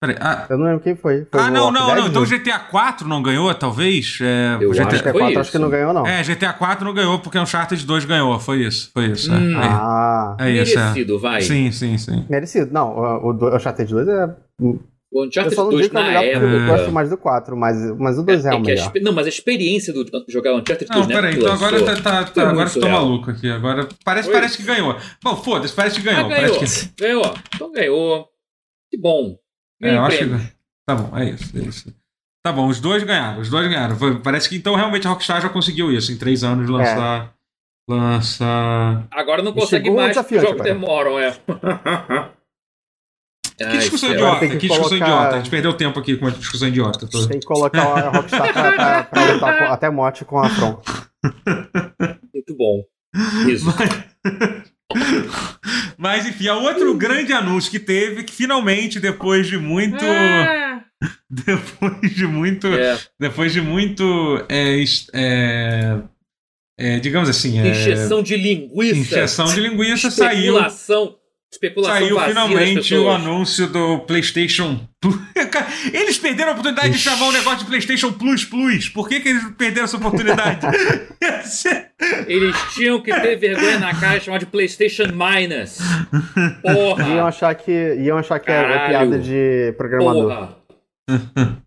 Peraí. Ah, Eu não lembro quem foi. Foi ah, não, não, Dead? não. Então o GTA 4 não ganhou, talvez? É, Eu o acho GTA... que GTA foi 4 isso. acho que não ganhou, não. É, GTA 4 não ganhou porque o Uncharted 2 ganhou. Foi isso, foi isso. é. Hum. É, Ah, é isso, é. Merecido, vai. Sim, sim, sim. merecido. Não, o, o, o Uncharted 2 é. O Eu Uncharted só não 2 digo que é o na melhor porque eu época. gosto mais do 4, mas, mas o 2 é, É o melhor. Não, mas a experiência do jogar Uncharted 2 Não, né? peraí, então agora tá, tá, tá, agora muito eu tô surreal. maluco aqui. Agora parece, parece que ganhou. Bom, foda-se, parece que Ah, ganhou. ganhou. Parece que... Ganhou. Então ganhou. Que bom. É, eu acho que. Tá bom, é isso, é isso. Tá bom, os dois ganharam, os dois ganharam. Parece que então realmente a Rockstar já conseguiu isso, em três anos lançar. Lançar. Agora não consegue mais desafiante jogos agora. demoram, é. Que discussão Ai, idiota, que que discussão colocar- idiota. A gente perdeu tempo aqui com a discussão idiota. Tô- Tem que colocar a Rockstar pra, pra, pra lutar até morte com a From. Muito bom. Isso. Mas enfim, é outro grande anúncio que teve, que finalmente, depois de muito. Depois de muito. É. Depois de muito. É, é, é, digamos assim. É, Encheção de linguiça. injeção de linguiça saiu. Especulação. Saiu vazia finalmente o anúncio do PlayStation Plus. Eles perderam a oportunidade de chamar o negócio de PlayStation Plus Plus. Por que, que eles perderam essa oportunidade? Eles tinham que ter vergonha na cara e chamar de PlayStation Minus. Iam Porra! achar que, iam achar que era piada de programador. Porra!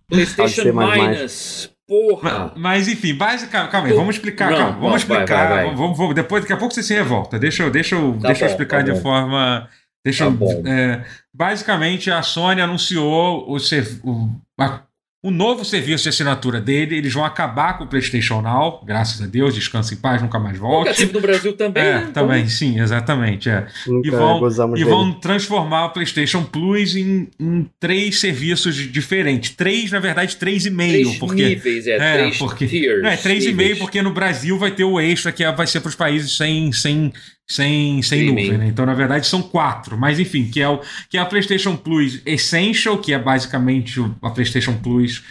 PlayStation ser mais. Minus. Porra! Mas enfim, basicamente, calma aí, vamos explicar, Não, calma, não, vamos vai, explicar. vai, vai. Vamos, vamos- depois, daqui a pouco você se revolta. Deixa eu, deixa eu, Tá deixa eu bom, explicar tá de bom. forma. Deixa Tá eu, bom. é, basicamente, a Sony anunciou o, o, a- o novo serviço de assinatura dele. Eles vão acabar com o PlayStation Now, graças a Deus, descansa em paz, nunca mais Nunca volte. tive no Brasil também, É, né? Então, também, sim, exatamente. É. Nunca E vão- E vão transformar o PlayStation Plus em, em três serviços diferentes. Três, na verdade, três e meio. Três porque níveis, é. é, três porque- tiers. é 3,5 níveis. porque no Brasil vai ter o extra que é- vai ser para os países sem, sem, sem, sem nuvem, né? Então, na verdade, são quatro. Mas, enfim, que é, o, que é a PlayStation Plus Essential, que é basicamente a PlayStation Plus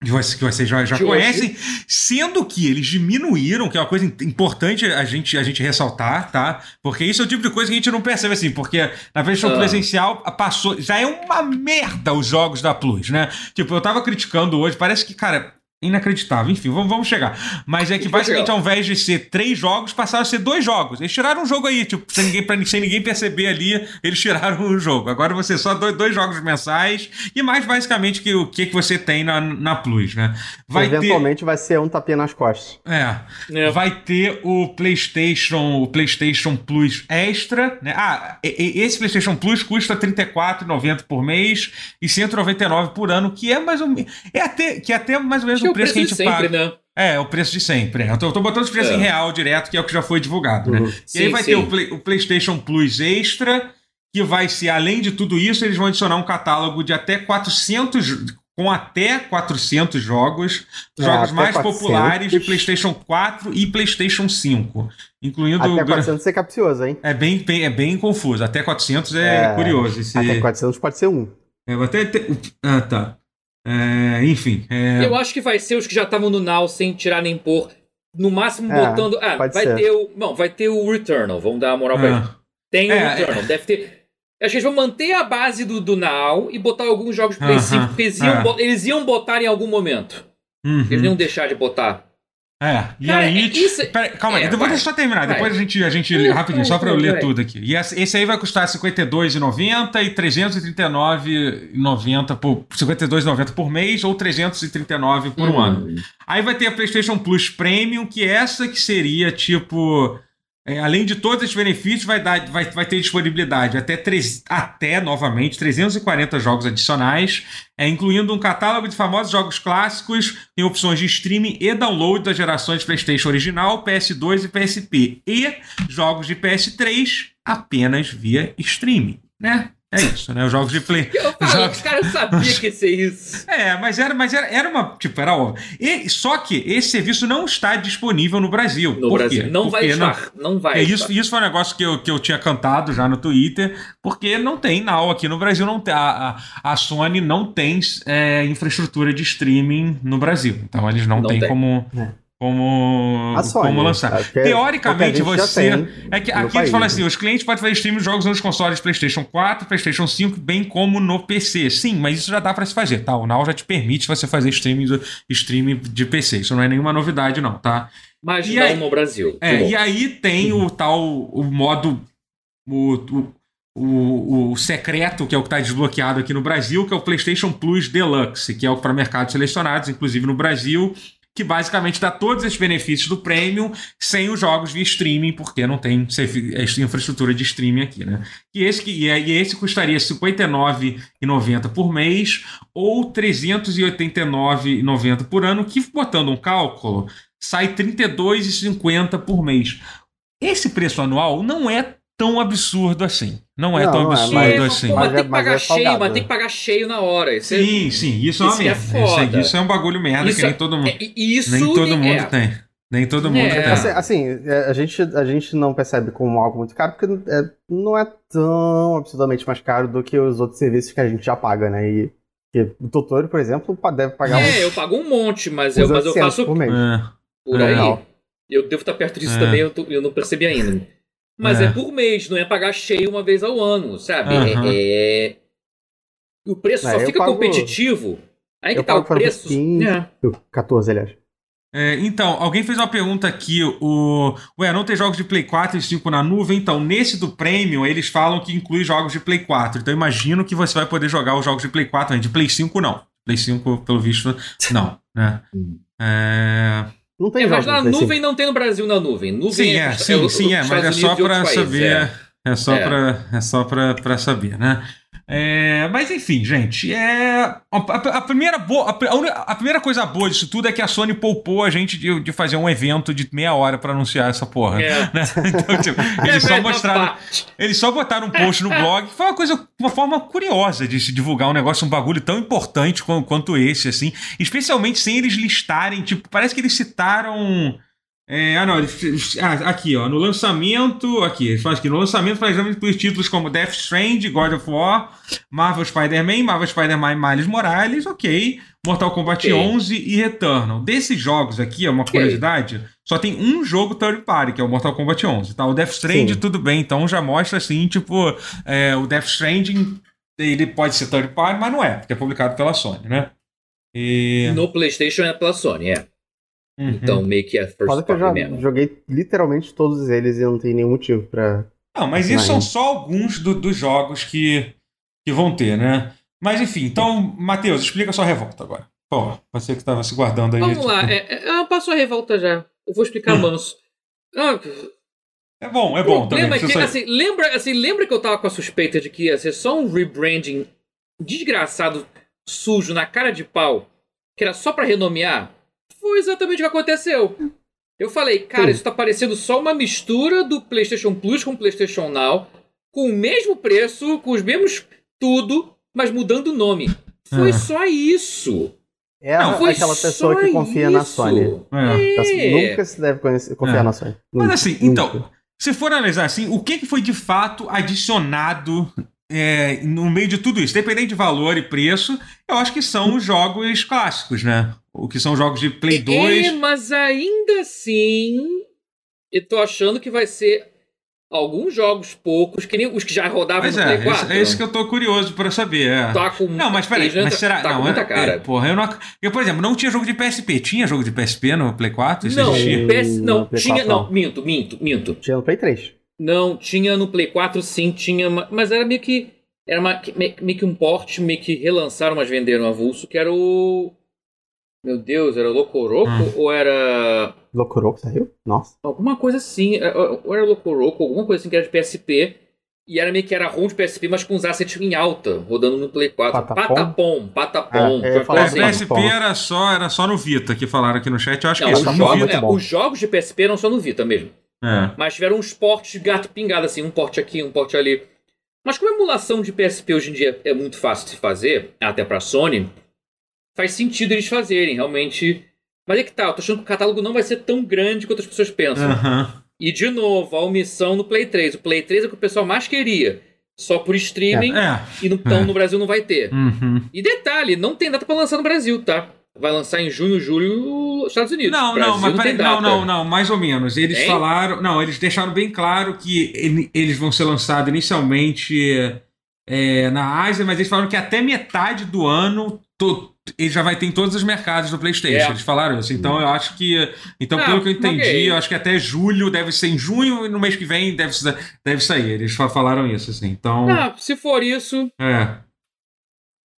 que vocês já, já conhecem, sendo que eles diminuíram, que é uma coisa importante a gente, a gente ressaltar, tá? Porque isso é o tipo de coisa que a gente não percebe assim, porque na versão ah. presencial passou, já é uma merda os jogos da Plus, né? Tipo, eu tava criticando hoje, parece que, cara, Inacreditável, enfim, vamos, vamos chegar. Mas é que basicamente, ao invés de ser três jogos, passaram a ser dois jogos. Eles tiraram um jogo aí, tipo, sem ninguém, pra, sem ninguém perceber ali, eles tiraram o jogo. Agora você só dois, dois jogos mensais e mais basicamente que, o que, que você tem na, na Plus, né? Vai Eventualmente ter... vai ser um tapinha nas costas. É. é. Vai ter o PlayStation, o PlayStation Plus Extra, né? Ah, esse PlayStation Plus custa R$ 34,90 por mês e R$ 199 por ano, que é mais ou menos. É até, que é até mais ou menos o preço, que a gente sempre, paga. Né? É, o preço de sempre. É. Eu, tô, eu tô botando os preços é. em real direto, que é o que já foi divulgado, né? uhum. né? Sim, e aí vai sim. ter o, Play, o, PlayStation Plus Extra, que vai ser, além de tudo isso, eles vão adicionar um catálogo de até 400, com até 400 jogos, é, jogos mais 400. populares de PlayStation 4 e PlayStation 5. Incluindo. Até 400 é capcioso, hein? É bem, bem, é bem confuso. Até 400 é, é curioso. Esse... Até 400 pode ser um. É, até, até... Ah, tá. É, enfim. É... Eu acho que vai ser os que já estavam no Now sem tirar nem pôr. No máximo é, botando. Ah, vai ser. ter o. Não, vai ter o Returnal. Vamos dar uma moral pra é. ele. Tem o é, Returnal. Deve ter. Acho que eles vão manter a base do, do Now e botar alguns jogos Play uh -huh, 5 que eles iam, eles iam botar em algum momento. Uhum. Eles iam deixar de botar. É, e Cara, aí. Isso... Pera, calma aí, é, depois deixa eu terminar. Vai. Depois a gente, a gente rapidinho, só pra eu ler vai. tudo aqui. E esse aí vai custar R$ 52,90 e R$ 339,90 por. R$ 52,90 por mês ou R$ 339 por hum. um ano. Aí vai ter a PlayStation Plus Premium, que é essa que seria tipo é, além de todos esses benefícios, vai, dar, vai, vai ter disponibilidade até, até, novamente, 340 jogos adicionais, é, incluindo um catálogo de famosos jogos clássicos, tem opções de streaming e download das gerações PlayStation original, PS2 e PSP, e jogos de PS3 apenas via streaming, né? É isso, né? Os jogos de play. Eu falo, jogos... cara sabia que ia ser isso. É, mas era, mas era, era uma. Tipo, era óbvio. E, só que esse serviço não está disponível no Brasil. No Por Brasil. Quê? Não porque vai estar. Não, não vai é, isso, isso foi um negócio que eu, que eu tinha cantado já no Twitter, porque não tem Now aqui no Brasil. Não tem, a, a, a Sony não tem é, infraestrutura de streaming no Brasil. Então eles não, não têm como. É como, Sony, como lançar. É Teoricamente, você. É que aqui eles falam assim: os clientes podem fazer streaming de jogos nos consoles PlayStation 4, PlayStation 5, bem como no PC. Sim, mas isso já dá para se fazer, tá? O Now já te permite você fazer streaming, streaming de PC. Isso não é nenhuma novidade, não, tá? Mas e não aí, no Brasil. É, e aí tem o tal o modo. O, o, o, o, secreto, que é o que está desbloqueado aqui no Brasil, que é o PlayStation Plus Deluxe, que é o para mercados selecionados, inclusive no Brasil que basicamente dá todos esses benefícios do Premium sem os jogos via streaming, porque não tem infraestrutura de streaming aqui, né? E esse, que, e esse custaria R$ 59,90 por mês ou R$ 389,90 por ano, que botando um cálculo, sai R$ 32,50 por mês. Esse preço anual não é tão absurdo assim. Não é não, tão absurdo é, mas, assim. Mas, tem que pagar é cheio, mas tem que pagar cheio na hora. Isso é sim, é, sim, isso é uma merda. É isso, isso, é um bagulho merda isso, que nem todo mundo. É, isso nem todo mundo tem. Nem todo mundo tem. Assim, assim, a, gente, a gente não percebe como algo muito caro, porque não é tão absurdamente mais caro do que os outros serviços que a gente já paga, né? E o Totoro, por exemplo, deve pagar É, eu pago um monte, mas eu, mas eu faço. Por, mês. por aí. Eu devo estar perto disso também, eu, tô, eu não percebi ainda. Mas é. é. por mês, não é pagar cheio uma vez ao ano, sabe? Uhum. É, é... O preço é, só fica pago... competitivo. Aí que eu tá o preço. 15, é. 14, aliás. É, então, alguém fez uma pergunta aqui. O... Ué, não tem jogos de Play 4 e 5 na nuvem? Então, nesse do Premium, eles falam que inclui jogos de Play 4. Então, imagino que você vai poder jogar os jogos de Play 4, né? de Play 5 não. Play 5, pelo visto, não. Né? Hum. É... Não tem é, mas na nuvem não tem no Brasil na nuvem. nuvem sim, é, é sim, é, sim, é, mas é só para saber. É, é só é. para é só para saber, né? É, mas enfim, gente, é a, a primeira boa, a, a, primeira coisa boa disso tudo é que a Sony poupou a gente de, de fazer um evento de meia hora para anunciar essa porra. É. Né? Então, tipo, eles só mostraram, eles só botaram um post no blog, foi uma coisa, uma forma curiosa de se divulgar um negócio, um bagulho tão importante quanto, quanto esse, assim, especialmente sem eles listarem, tipo, parece que eles citaram É, ah, não, eles, ah, aqui, ó, no lançamento, aqui, eles falam aqui, no lançamento planejamos incluir títulos como Death Strand, God of War, Marvel Spider-Man, Marvel Spider-Man Miles Morales, ok, Mortal Kombat okay. 11 e Returnal. Desses jogos aqui, é uma okay. curiosidade, só tem um jogo third party, que é o Mortal Kombat 11, tá? O Death Stranding, tudo bem, então já mostra, assim, tipo, é, o Death Stranding, ele pode ser third party, mas não é, porque é publicado pela Sony, né? E... No PlayStation é pela Sony, é. Uhum. Então, meio que é first Foda que eu já mesmo. joguei literalmente todos eles e não tem nenhum motivo pra. Não, mas isso são só alguns do, dos jogos que, que vão ter, né? Mas enfim, então, Matheus, explica a sua revolta agora. Pô, você que estava se guardando aí. Vamos tipo... lá, é, é, passou a revolta já. Eu vou explicar manso. Ah, é bom, é bom também. É que, assim, lembra, assim, lembra que eu tava com a suspeita de que ia ser só um rebranding desgraçado, sujo, na cara de pau, que era só para renomear? Foi exatamente o que aconteceu. Eu falei, cara, Sim. isso tá parecendo só uma mistura do PlayStation Plus com o PlayStation Now, com o mesmo preço, com os mesmos tudo, mas mudando o nome. Foi ah. só isso. É não, foi aquela pessoa que confia isso. na Sony. É. Nunca se deve conhecer, confiar é. na Sony. Mas assim, então, se for analisar assim, o que, que foi de fato adicionado é, no meio de tudo isso, dependendo de valor e preço, eu acho que são os jogos clássicos, né? O que são jogos de Play 2. É, mas ainda assim, eu tô achando que vai ser alguns jogos poucos, que nem os que já rodavam mas no é, Play 4. É isso que eu tô curioso para saber. É. Tá com não, mas peraí, mas será? Tá não, com muita é, cara. É, porra, eu não. Eu, por exemplo, não tinha jogo de PSP. Tinha jogo de PSP no Play 4? Isso não, PS, não, tinha. Não, minto, minto, minto. Tinha no Play 3. Não, tinha no Play 4 sim, tinha. Mas era meio que. Era uma, meio que um port, meio que relançaram, mas venderam avulso, que era o. Meu Deus, era Locoroco hum. ou era. Locoroco saiu? Nossa. Alguma coisa assim. É, é, ou era Locoroco, alguma coisa assim que era de PSP. E era meio que era ROM de PSP, mas com os assets em alta, rodando no Play 4. Patapom? Patapom, Patapom. É, é, assim. PSP era só, era só no Vita, que falaram aqui no chat. Eu acho não, que os, jogos, é, os jogos de PSP eram só no Vita mesmo. É. Mas tiveram uns portes de gato pingado, assim, um porte aqui, um porte ali. Mas como a emulação de PSP hoje em dia é muito fácil de se fazer, até pra Sony, faz sentido eles fazerem, realmente. Mas é que tá, eu tô achando que o catálogo não vai ser tão grande quanto as pessoas pensam. Uhum. E de novo, a omissão no Play 3. O Play 3 é o que o pessoal mais queria. Só por streaming. É, é, e então é. no Brasil não vai ter. Uhum. E detalhe, não tem data para lançar no Brasil, tá? Vai lançar em junho, julho, Estados Unidos. Não, Brasil não, mas não, peraí, não, não, não, mais ou menos. Eles falaram. Não, eles deixaram bem claro que ele, eles vão ser lançados inicialmente é, na Ásia, mas eles falaram que até metade do ano to, ele já vai ter em todos os mercados do PlayStation. É. Eles falaram isso. Então eu acho que. Então, ah, pelo que eu entendi, okay. eu acho que até julho deve ser em junho e no mês que vem deve, deve sair. Eles falaram isso, assim. Então. Ah, se for isso. É.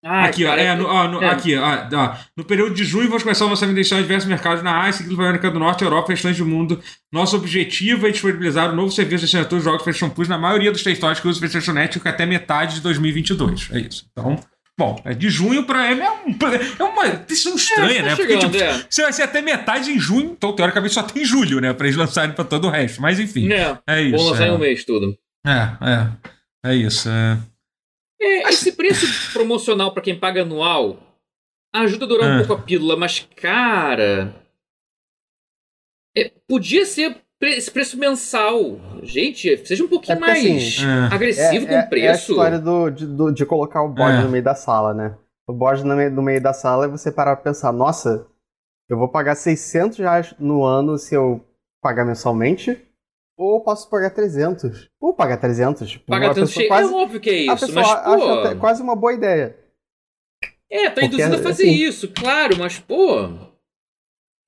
Ai, aqui, ó, é, no, ó, no, é. aqui, ó, ó, no período de junho vamos começar o lançamento de diversos mercados na Ásia, seguindo a América do Norte, Europa e restante do mundo. Nosso objetivo é disponibilizar o um novo serviço de assinatura de jogos PlayStation Plus na maioria dos territórios que usam o PlayStation Network até metade de 2022. É isso. Então, bom, é de junho para é, um, é uma decisão estranha, é, né? Porque tipo, é. você vai ser até metade em junho, então teoricamente só tem julho, né? Para eles lançarem para todo o resto. Mas enfim, é, é isso. Vão lançar em um mês tudo. É, é. É isso. É. É, esse preço promocional para quem paga anual ajuda a durar um é. pouco a pílula, mas, cara. É, podia ser esse preço mensal. Gente, seja um pouquinho é mais assim, é. agressivo com o preço. É a história do, de, do, de colocar o bode no meio da sala, né? O bode no meio, no meio da sala é você parar pra pensar: nossa, eu vou pagar 600 reais no ano se eu pagar mensalmente. Ou posso pagar 300. Ou pagar 300. Tipo, pagar 300 cheio, quase, é óbvio que é isso, a pessoa mas pô... acha quase uma boa ideia. É, tá induzindo a fazer assim, isso, claro, mas pô...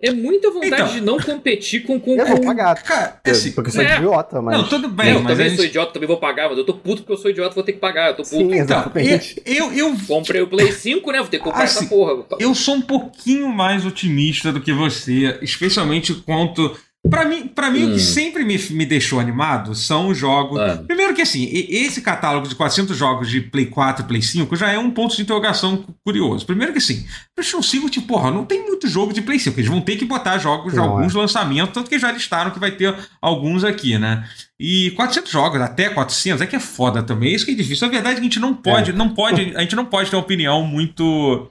É muita vontade então, de não competir com... com eu vou pagar, cara, assim, porque eu sou é, idiota, mas... Não, tudo bem, eu mas... também sou idiota, também vou pagar, mas eu tô puto porque eu sou idiota, vou ter que pagar, eu tô puto. Sim, exatamente. Então, eu, eu... Comprei o Play 5, né, vou ter que comprar assim, essa porra. Eu sou um pouquinho mais otimista do que você, especialmente quanto Pra mim, pra mim hum. o que hum. sempre me, me deixou animado são os jogos. É. Primeiro que assim, esse catálogo de 400 jogos de Play 4 e Play 5 já é um ponto de interrogação curioso. Primeiro que assim, PlayStation 5, tipo, porra, não tem muito jogo de Play 5. Eles vão ter que botar jogos de alguns é. lançamentos, tanto que já listaram que vai ter alguns aqui, né? E 400 jogos, até 400, é que é foda também. É isso que é difícil. A verdade é que a gente não pode, é. não pode, a gente não pode ter uma opinião muito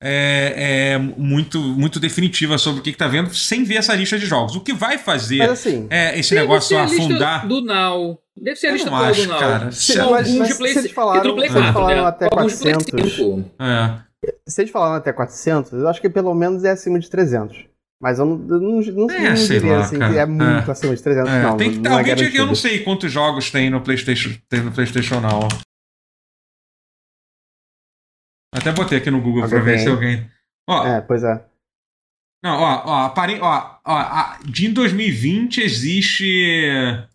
é, é muito, muito definitiva sobre o que, está vendo, sem ver essa lista de jogos. O que vai fazer assim, é esse negócio afundar. Do Now. Deve ser a lista toda do Now. Cara. Se, mas, mas, Play, se eles falaram, Play 4, falaram né? até 400. É. Se eles falaram até 400, eu acho que pelo menos é acima de 300. Mas eu não, eu não, não, é, não diria lá, assim que é muito é. acima de 300, é. não. Tem que, não alguém é que eu não sei quantos jogos tem no PlayStation, tem no PlayStation Now. Até botei aqui no Google alguém pra ver se alguém. Ó, é, pois é. Não, ó, ó, apare... ó, ó a... de 2020 existe.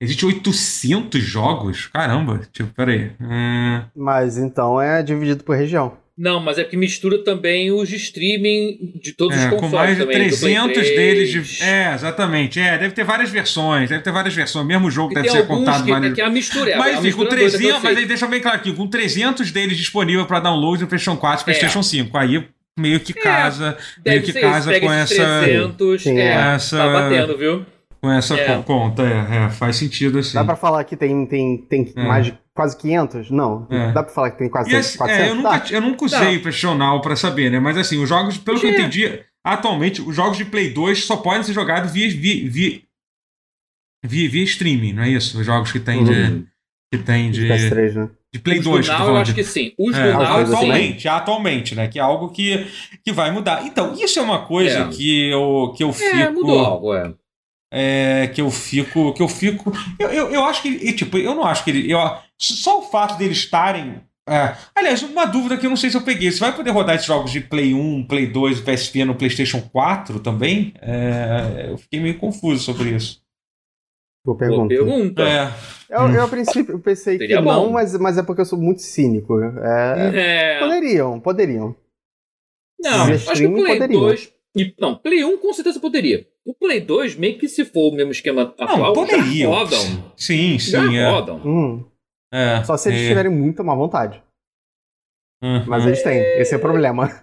Existe 800 jogos? Caramba, tipo, peraí. Hum... Mas então é dividido por região. Não, mas é que mistura também os de streaming de todos é, os consoles. Com mais de também, 300 deles. De... É, exatamente. É, deve ter várias versões. Deve ter várias versões. O mesmo jogo e deve ser contado. Que, várias... É que é a mistura. É mas, enfim, com 300. Mas aí deixa bem claro aqui: com 300 deles disponível para download no PlayStation 4 e PlayStation é. 5. Aí meio que é, casa. meio que casa com essa. 300, com é, essa. Tá batendo, viu? Com essa é. conta, é, é, faz sentido assim. Dá pra falar que tem, tem, tem é. mais de quase 500? Não. É. Dá pra falar que tem quase assim, 400? É, eu, nunca, eu nunca usei o profissional pra saber, né? Mas assim, os jogos, pelo que eu entendi, atualmente, os jogos de Play 2 só podem ser jogados via, via, via, via, via streaming, não é isso? Os jogos que tem uhum. de. Que tem de. de PS3, né? De Play Os 2, Now, eu acho que sim. Os é, Now, atualmente, sim. atualmente, né? Que é algo que, que vai mudar. Então, isso é uma coisa é. que eu, que eu fico. É, mudou algo, é é, que eu fico. Que eu fico. Eu, eu, eu acho que. tipo, eu não acho que ele. Eu, só o fato deles estarem. É, aliás, uma dúvida que eu não sei se eu peguei. Você vai poder rodar esses jogos de Play 1, Play 2 e PSP no PlayStation 4 também? É, eu fiquei meio confuso sobre isso. Boa pergunta. Boa pergunta. É. Eu, eu, a princípio, eu pensei Seria que bom. não, mas, mas é porque eu sou muito cínico. É, é. Poderiam, poderiam. Não, acho que o Play poderiam. 2. Não, Play 1 com certeza poderia. O Play 2, meio que se for o mesmo esquema não, atual, poderia. já rodam. Sim, sim. Já é. rodam. Hum. É, Só se eles é. tiverem muita má vontade. Uhum. Mas eles têm, esse é o problema.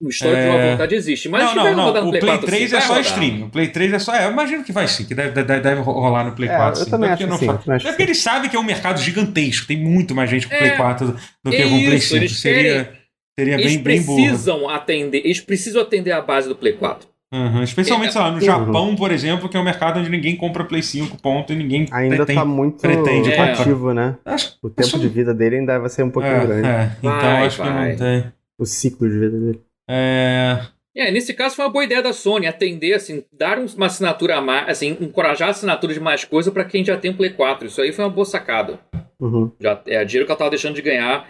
O histórico de má vontade existe. Mas não, não, não. No o Play, Play 3 assim, é só stream. O Play 3 é só. É, eu imagino que vai sim, que deve, deve, deve rolar no Play é, 4. Eu sim. também acho que não sim. Acho é porque eles sabem que é um mercado gigantesco. Tem muito mais gente com o É, Play 4 do, do que é com o Play isso, 5. eles Seria, querem- seria Eles bem, precisam atender. Eles precisam atender a base do Play 4. Uhum. Especialmente, É, sei lá, no uhum. Japão, por exemplo, que é um mercado onde ninguém compra Play 5, ponto, e ninguém Ainda pretende, tá muito pretende É. ativo, né? Acho, O tempo acho- de vida dele ainda vai ser um pouquinho é, grande. é. Então Vai, acho que vai. não tem. O ciclo de vida dele. É, É, nesse caso foi uma boa ideia da Sony atender, assim, dar um- uma assinatura a mais, assim, encorajar a assinatura de mais coisa pra quem já tem um Play 4. Isso aí foi uma boa sacada. Uhum. Já, é dinheiro que ela tava deixando de ganhar.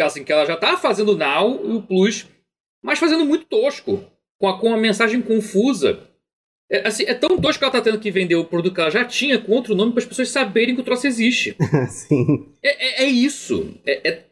Que, assim, que ela já tava fazendo o Now e o Plus, mas fazendo muito tosco. Com a, com uma mensagem confusa. É, assim, é tão tosco que ela tá tendo que vender o produto que ela já tinha com outro nome para as pessoas saberem que o troço existe. Sim. É, é, é isso. É, é-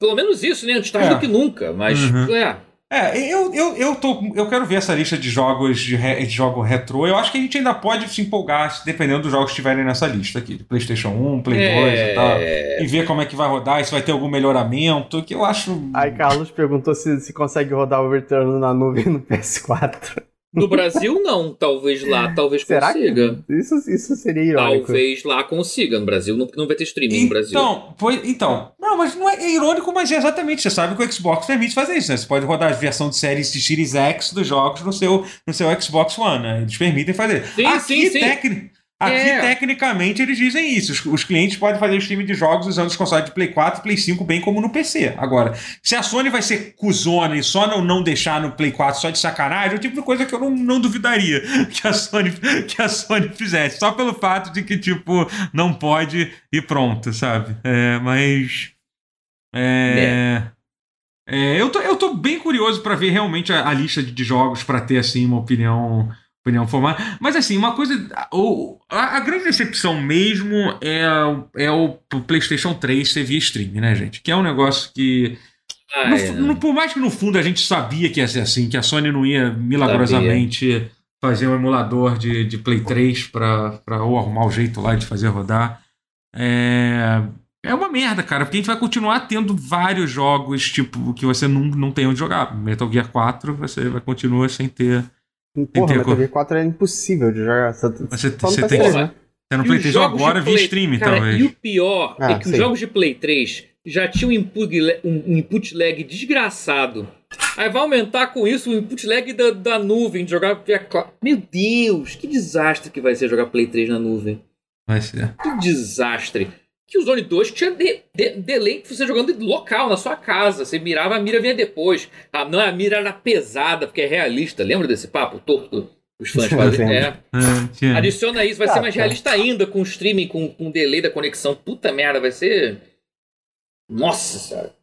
pelo menos isso, né? Antes tarde É. do que nunca. Mas, Uhum. é. É, eu, eu, eu, tô, eu quero ver essa lista de jogos de, re- de jogo retrô. Eu acho que a gente ainda pode se empolgar, dependendo dos jogos que estiverem nessa lista aqui. de PlayStation 1, Play 2 e tal. É. E ver como é que vai rodar, se vai ter algum melhoramento, que eu acho. Aí Carlos perguntou se, se consegue rodar o Return na nuvem no PS4. No Brasil, não. Talvez lá, talvez Será consiga. que isso, isso seria irônico? Talvez lá consiga. No Brasil não, não vai ter streaming no Brasil. Então, pois, então, não, mas não é, é irônico, mas é exatamente. Você sabe que o Xbox permite fazer isso, né? Você pode rodar a versão de séries de Series X dos jogos no seu, no seu Xbox One, né? Eles permitem fazer. Sim, aqui, sim, sim. tecni- aqui É. tecnicamente, eles dizem isso. Os, os clientes podem fazer o streaming de jogos usando os consoles de Play 4 e Play 5, bem como no PC. Agora, se a Sony vai ser cuzona e só não, não deixar no Play 4 só de sacanagem, é o tipo de coisa que eu não, não duvidaria que a, Sony, que a Sony fizesse. Só pelo fato de que, tipo, não pode e pronto, sabe? É, mas. É. é, eu, tô, eu tô bem curioso pra ver realmente a, a lista de, de jogos pra ter assim uma opinião opinião formada. Mas assim, uma coisa. O, a, a grande decepção mesmo é, o- é o PlayStation 3 ser via stream, né, gente? Que é um negócio que. Ah, no é. no- por mais que no fundo a gente sabia que ia ser assim, que a Sony não ia milagrosamente fazer um emulador de, de Play 3 pra, pra ou arrumar o jeito lá de fazer rodar. É, é uma merda, cara, porque a gente vai continuar tendo vários jogos tipo que você não, não tem onde jogar. Metal Gear 4 você vai continuar sem ter. Porra, co- Gear 4 é impossível de jogar. Só, Você, só no você PS3, tem que. Né? Você não Play os 3 jogos agora via streaming, Cara, talvez. E o pior Ah, é que os jogos de Play 3 já tinha um input, lag desgraçado. Aí vai aumentar com isso o input lag da, da nuvem, de jogar via. Meu Deus, que desastre que vai ser jogar Play 3 na nuvem. Vai ser. Que desastre. Que o Zone 2 tinha de, de, delay você jogando local, na sua casa. Você mirava, a mira vinha depois. Ah, não, a mira era pesada, porque é realista. Lembra desse papo torto? Os fãs fazem. É. é Adiciona isso, vai ser mais realista ainda com o streaming, com, com o delay da conexão. Puta merda, vai ser. Nossa senhora.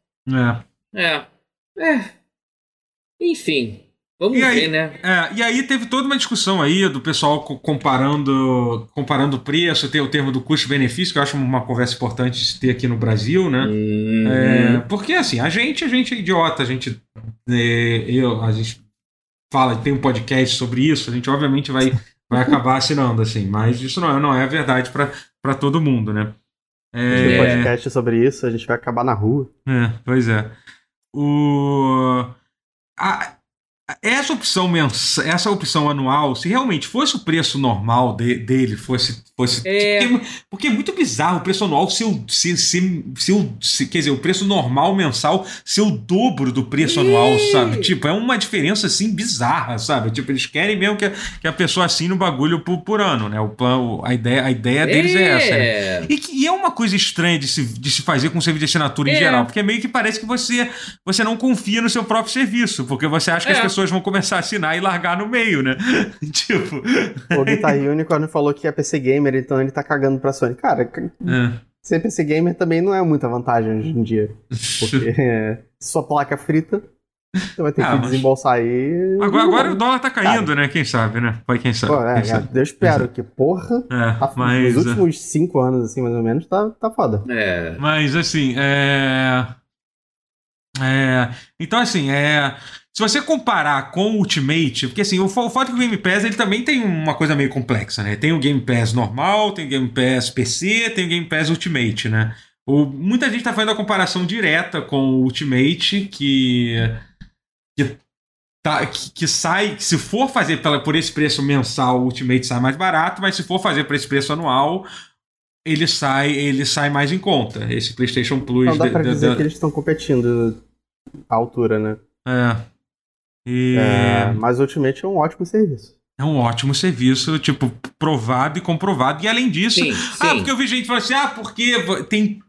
É. É. É. Enfim. Vamos e aí, ver, né? É, e aí teve toda uma discussão aí do pessoal comparando comparando o preço, tem o termo do custo-benefício, que eu acho uma conversa importante de se ter aqui no Brasil, né? Uhum. É, porque assim, a gente, a gente é idiota, a gente, é, eu, a gente fala, tem um podcast sobre isso, a gente obviamente vai, vai acabar assinando, assim, mas isso não é, não é a verdade para todo mundo, né? É... Tem um podcast sobre isso, a gente vai acabar na rua. É, pois é. O... A, essa opção mens... essa opção anual, se realmente fosse o preço normal de, dele, fosse. fosse é... porque, porque, é muito bizarro o preço anual ser o, ser, ser, ser, ser, quer dizer, o preço normal mensal ser o dobro do preço anual, sabe? Tipo, é uma diferença assim bizarra, sabe? Tipo, eles querem mesmo que a, que a pessoa assine o bagulho por, por ano, né? O plano, a ideia, a ideia deles é, é essa. Né? E, que, e é uma coisa estranha de se, de se fazer com serviço de assinatura em é. geral, porque meio que parece que você, você não confia no seu próprio serviço, porque você acha que as é. pessoas pessoas vão começar a assinar e largar no meio, né? tipo. O Guitar Unicorn falou que é PC Gamer, então ele tá cagando pra Sony. Cara, é. ser PC Gamer também não é muita vantagem hoje em dia. Porque é, sua placa frita, você vai ter ah, que mas... desembolsar aí. Agora, agora o dólar tá caindo, Cara. né? Quem sabe, né? Vai quem sabe. Pô, é, quem é, sabe. Eu espero que, porra, é, tá, mas, nos últimos cinco anos, assim, mais ou menos, tá, tá foda. É. Mas assim, é. É, então, assim, é, se você comparar com o Ultimate, porque assim, o, fato é que o Game Pass ele também tem uma coisa meio complexa, né? Tem o Game Pass normal, tem o Game Pass PC, tem o Game Pass Ultimate, né? O, muita gente está fazendo a comparação direta com o Ultimate, que, que, tá, que, que sai, que se for fazer pela, por esse preço mensal, o Ultimate sai mais barato, mas se for fazer por esse preço anual, ele sai, ele sai mais em conta. Esse PlayStation Plus. Não dá pra dizer que eles estão competindo à altura, né? É. E... É, mas Ultimate é um ótimo serviço. É um ótimo serviço, tipo, provado e comprovado. E além disso, sim, ah, sim. porque eu vi gente falando assim, ah, porque tem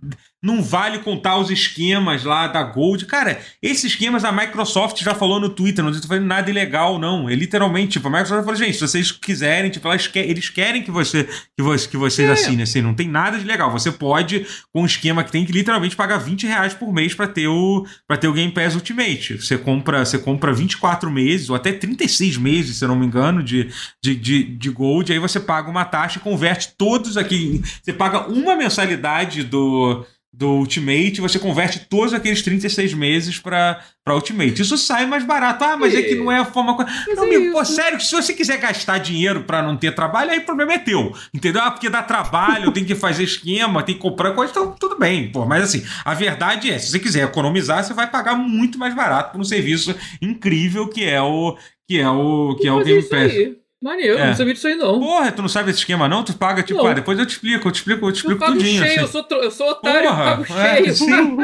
não vale contar os esquemas lá da Gold. Cara, esses esquemas a Microsoft já falou no Twitter, não estou falando nada ilegal, não. É literalmente, tipo, a Microsoft falou, gente, se vocês quiserem, tipo, eles querem que, você, que, você, que vocês é. assinem, assim, não tem nada de legal. Você pode, com um esquema que tem que literalmente pagar 20 reais por mês para ter o para ter o Game Pass Ultimate. Você compra, você compra 24 meses, ou até 36 meses, se eu não me engano, de, de, de, de Gold, aí você paga uma taxa e converte todos aqui. Você paga uma mensalidade do do Ultimate, você converte todos aqueles 36 meses para Ultimate. Isso sai mais barato. Ah, mas é, é que não é a forma. Não, é amigo, pô, sério, se você quiser gastar dinheiro para não ter trabalho, aí o problema é teu. Entendeu? Ah, porque dá trabalho, tem que fazer esquema, tem que comprar coisa, então tudo bem, pô. Mas assim, a verdade é, se você quiser economizar, você vai pagar muito mais barato por um serviço incrível que é o que é o que é o Game Pass. Maneiro, é. não sabia disso aí não. Porra, tu não sabe esse esquema não? Tu paga, tipo, ah, depois eu te explico, eu te explico, eu te explico eu tudinho. Cheio, assim. eu, sou, eu sou otário, Porra, eu pago é, cheio. Sim.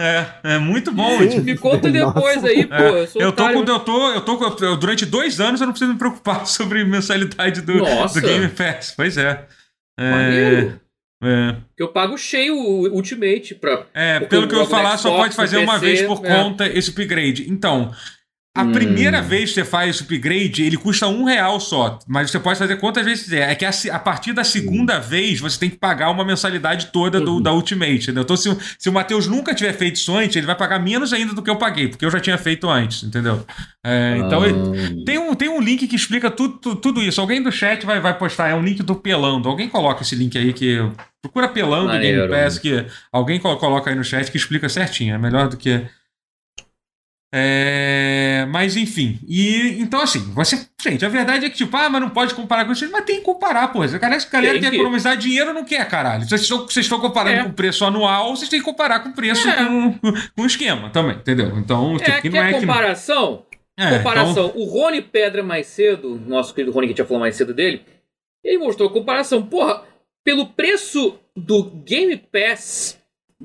é, é muito bom. Sim, Me conta depois Nossa. aí, pô. É. Eu, sou eu, tô com, eu, tô, eu tô eu, durante dois anos eu não preciso me preocupar sobre mensalidade do, do Game Pass. Pois é. é Maneiro. É. Eu pago cheio o Ultimate pra. É, pelo que eu falar, só pode fazer uma vez por é. conta esse upgrade. Então, a hum. primeira vez que você faz esse upgrade, ele custa um real só. Mas você pode fazer quantas vezes quiser. É que a, a partir da segunda hum. vez, você tem que pagar uma mensalidade toda do, uhum. da Ultimate. Entendeu? Então, se, se o Matheus nunca tiver feito isso antes, ele vai pagar menos ainda do que eu paguei, porque eu já tinha feito antes, entendeu? É, então, ele, tem, um, tem um link que explica tudo, tudo, tudo, isso. Alguém do chat vai, vai postar. É um link do Pelando. Alguém coloca esse link aí que. Procura Pelando Maneiro. Game Pass, que alguém coloca aí no chat que explica certinho. É melhor do que é, mas enfim, e então assim, você. Gente, a verdade é que, tipo, ah, mas não pode comparar com isso, mas tem que comparar, pô. A galera, galera quer que... economizar dinheiro não quer, caralho. Vocês estão, vocês estão comparando é. com o preço anual, vocês têm que comparar com o preço é. com, com o esquema também, entendeu? Então, é, tipo, não é comparação? Que não... É, comparação. Então... O Rony Pedra mais cedo, nosso querido Rony que já falou mais cedo dele, ele mostrou a comparação. Porra, pelo preço do Game Pass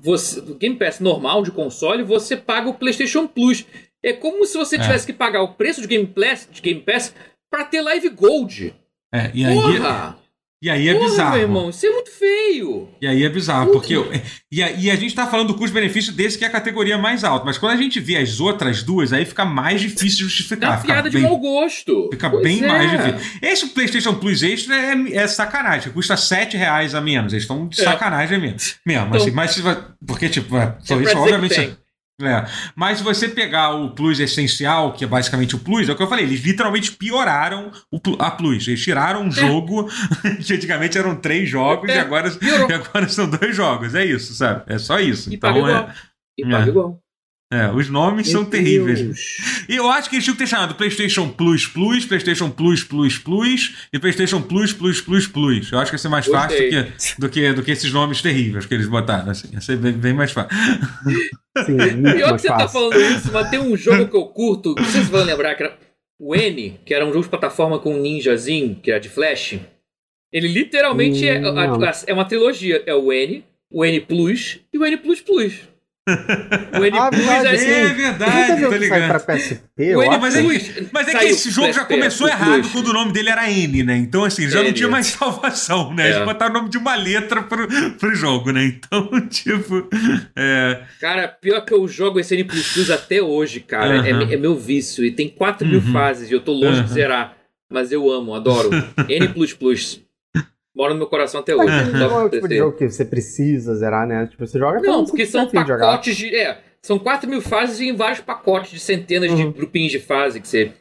você, do Game Pass normal de console, você paga o PlayStation Plus. É como se você É. tivesse que pagar o preço de Game Pass, de Game Pass pra ter Live Gold. É, e aí, Porra! E aí é Porra, bizarro. meu irmão, isso é muito feio. E aí é bizarro, porque. eu- e, a, e a gente tá falando do custo-benefício desse que é a categoria mais alta. Mas quando a gente vê as outras duas, aí fica mais difícil de É justificar. Fica piada de bem, mau gosto. fica Pois bem é. mais difícil. Esse PlayStation Plus Extra é, é sacanagem, custa 7 reais a menos. Eles estão de É. sacanagem mesmo. mesmo Então- assim, mas Porque, tipo, é, isso, obviamente. É. Mas se você pegar o Plus essencial, que é basicamente o Plus, é o que eu falei, eles literalmente pioraram o, a Plus. Eles tiraram um jogo que antigamente eram três jogos É, e, agora, e agora são dois jogos. É isso, sabe? É só isso. E então, paga é, igual. E paga É. igual. É, os nomes são Meu terríveis. Deus. E eu acho que eles tinham que ter chamado PlayStation Plus Plus, PlayStation Plus Plus Plus e PlayStation Plus Plus Plus Plus. Eu acho que ia ser mais fácil do Gostei. que, do, que, do que esses nomes terríveis que eles botaram. Assim. Ia ser bem, bem mais fácil. Sim, muito Pior que você tá fácil. falando isso, mas tem um jogo que eu curto, não sei se vocês vão lembrar, que era o N, que era um jogo de plataforma com um ninjazinho, que era de Flash. Ele literalmente é, Hum, é uma trilogia. É o N, o N Plus e o N Plus Plus. O N Ah, é sim. assim. É verdade, que pra ligado. PSP, O N mas é Plus. Mas é que Saiu esse jogo já PSP, começou o errado Plus. quando o nome dele era N, né? Então, assim, já não N. tinha mais salvação, né? É. Eles botaram o nome de uma letra pro, pro jogo, né? Então, tipo. É, Cara, pior que eu jogo esse N Plus Plus até hoje, cara. É, Aham. me- é meu vício. E tem 4 mil Uhum. fases e eu tô longe Aham. de zerar. Mas eu amo, adoro. N Plus Plus. Mora no meu coração até hoje. Top não é o tipo de jogo que você precisa zerar, né? Tipo, você joga Não, porque são afim de jogar. pacotes de. É, são 4 mil fases em vários pacotes de centenas de Uhum. grupinhos de fase que você.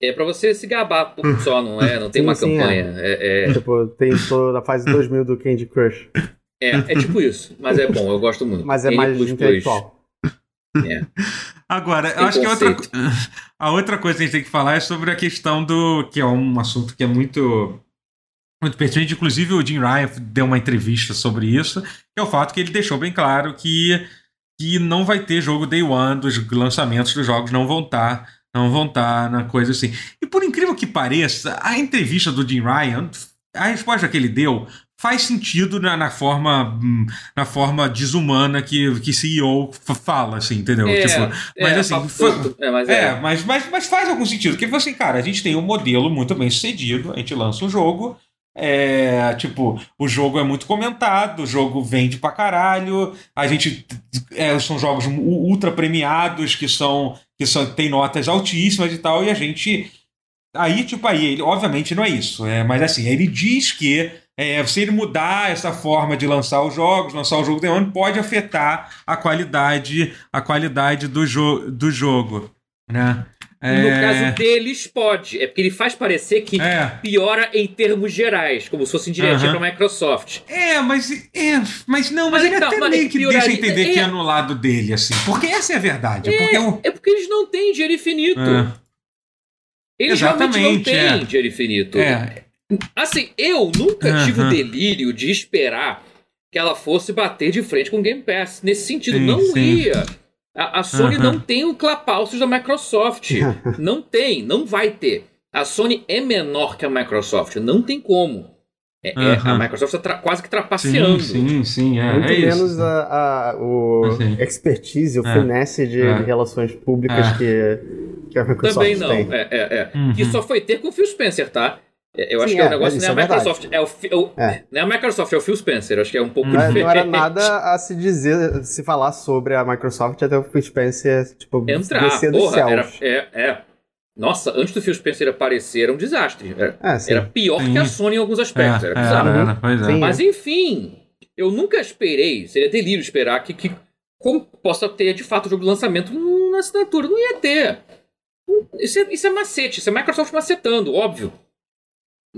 É pra você se gabar por só, não é? Não tem Sim, uma sim, campanha. É, é, Tipo, tem toda a fase 2000 do Candy Crush. é, é tipo isso. Mas é bom, eu gosto muito. Mas é N mais plus plus. intelectual. Agora, eu acho que a outra, conceito. a outra coisa que a gente tem que falar é sobre a questão do. que é um assunto que é muito. Muito pertinente, inclusive o Jim Ryan deu uma entrevista sobre isso, que é o fato que ele deixou bem claro que, que não vai ter jogo Day One, dos lançamentos dos jogos não vão estar não vão estar na coisa assim. E por incrível que pareça, a entrevista do Jim Ryan, a resposta que ele deu faz sentido na, na forma hum, na forma desumana que, que CEO fala, assim, entendeu? É, Tipo, é, mas assim, foi- torto. é, mas é, é. mas, mas, mas faz algum sentido. Porque, assim, cara, a gente tem um modelo muito bem sucedido, a gente lança um jogo, é, tipo, o jogo é muito comentado, o jogo vende pra caralho, a gente. é, são jogos ultra premiados que são. que são, tem notas altíssimas e tal, e a gente. Aí, tipo, aí, ele, obviamente não é isso, é, mas assim, ele diz que é, se ele mudar essa forma de lançar os jogos, lançar o jogo de ano, pode afetar a qualidade, a qualidade do, jo do jogo, né? No É, caso deles, pode. É porque ele faz parecer que É. piora em termos gerais, como se fosse indiretinha Aham. pra Microsoft. É, mas é, mas não, mas, Mas ele então, até mas meio que deixa entender que é. é no lado dele, assim. Porque essa é a verdade. É porque o. É porque eles não têm dinheiro infinito. É. Eles realmente não Exatamente, têm é. dinheiro infinito. É, Assim, eu nunca tive o delírio de esperar que ela fosse bater de frente com o Game Pass. Nesse sentido, Sim, não sim. ia. A, a Sony Aham. não tem o clapalços da Microsoft. não tem, não vai ter. A Sony é menor que a Microsoft, não tem como. É- é- a. Microsoft está quase que sim, trapaceando. sim, sim, é, Muito é menos isso. a, a- o Assim. expertise, o É. finesse de É. relações públicas É. que, que a Microsoft Também não. tem. É, é, é. Uhum. Que só foi ter com o Phil Spencer, tá? É, Eu acho Sim, que é é, um negócio não é a é verdade. Microsoft, é o, Fi- o- É. não é a Microsoft, é o Phil Spencer. Acho que é um pouco. Não, diferente. não era nada a se dizer, se falar sobre a Microsoft até o Phil Spencer, tipo, Entrar, descer dos porra, céus. era, é, é. Nossa, antes do Phil Spencer aparecer, era um desastre. Era, É, era pior Sim. que a Sony em alguns aspectos. É, era é, bizarro. era, pois é. Mas enfim, eu nunca esperei, seria delírio esperar que, que como possa ter de fato o jogo de lançamento na assinatura. Não ia ter. Isso é, isso é macete, isso é Microsoft macetando, óbvio.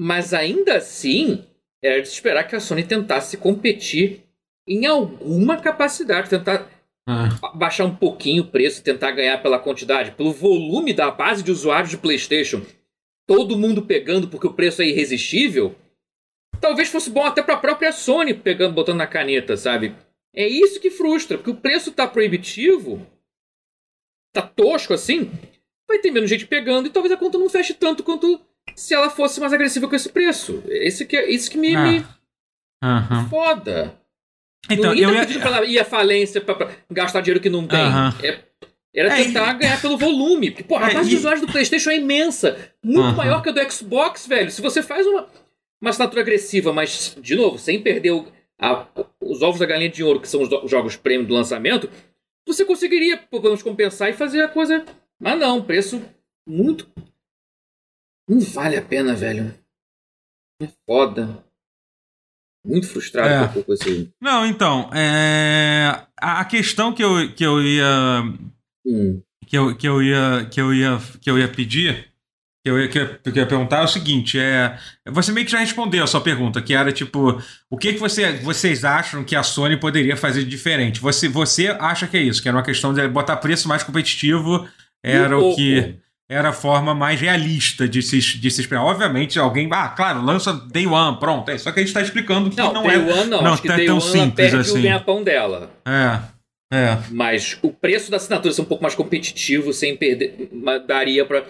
Mas ainda assim, era de se esperar que a Sony tentasse competir em alguma capacidade, tentar É. baixar um pouquinho o preço, tentar ganhar pela quantidade, pelo volume da base de usuários de PlayStation, todo mundo pegando porque o preço é irresistível, talvez fosse bom até para a própria Sony pegando, botando na caneta, sabe? É isso que frustra, porque o preço tá proibitivo, tá tosco assim, vai ter menos gente pegando e talvez a conta não feche tanto quanto se ela fosse mais agressiva com esse preço. Esse que é isso que me, Ah. me Aham. foda. Então, Ninguém eu tá pedindo ia... pra ir à falência pra, pra, gastar dinheiro que não tem. Uh -huh. é, era é, tentar e... ganhar pelo volume. Porque, porra, a base é, de usuários do PlayStation é imensa. Muito uh -huh. maior que a do Xbox, velho. Se você faz uma, uma assinatura agressiva, mas, de novo, sem perder o, a, os ovos da galinha de ouro, que são os, jogos prêmio do lançamento, você conseguiria, pelo menos, compensar e fazer a coisa. Mas não, preço muito. Não vale a pena, velho. É foda. Muito frustrado é. com esse. Não, então, é... a questão que eu, que eu ia. Hum. Que, eu, que, eu ia, que, eu ia, que eu ia pedir que eu, ia, que eu ia perguntar é o seguinte: é, você meio que já respondeu a sua pergunta, que era tipo, o que, que você, vocês acham que a Sony poderia fazer de diferente? Você, você acha que é isso, que era uma questão de botar preço mais competitivo, era um o que era a forma mais realista de se, de se esperar. Obviamente, alguém, ah, claro, lança Day One, pronto. É, só que a gente está explicando que não, não Day é. One não, não acho que tá Day tão One simples perde assim. o ganha-pão dela. É. É. Mas o preço da assinatura ser um pouco mais competitivo, sem perder. Daria para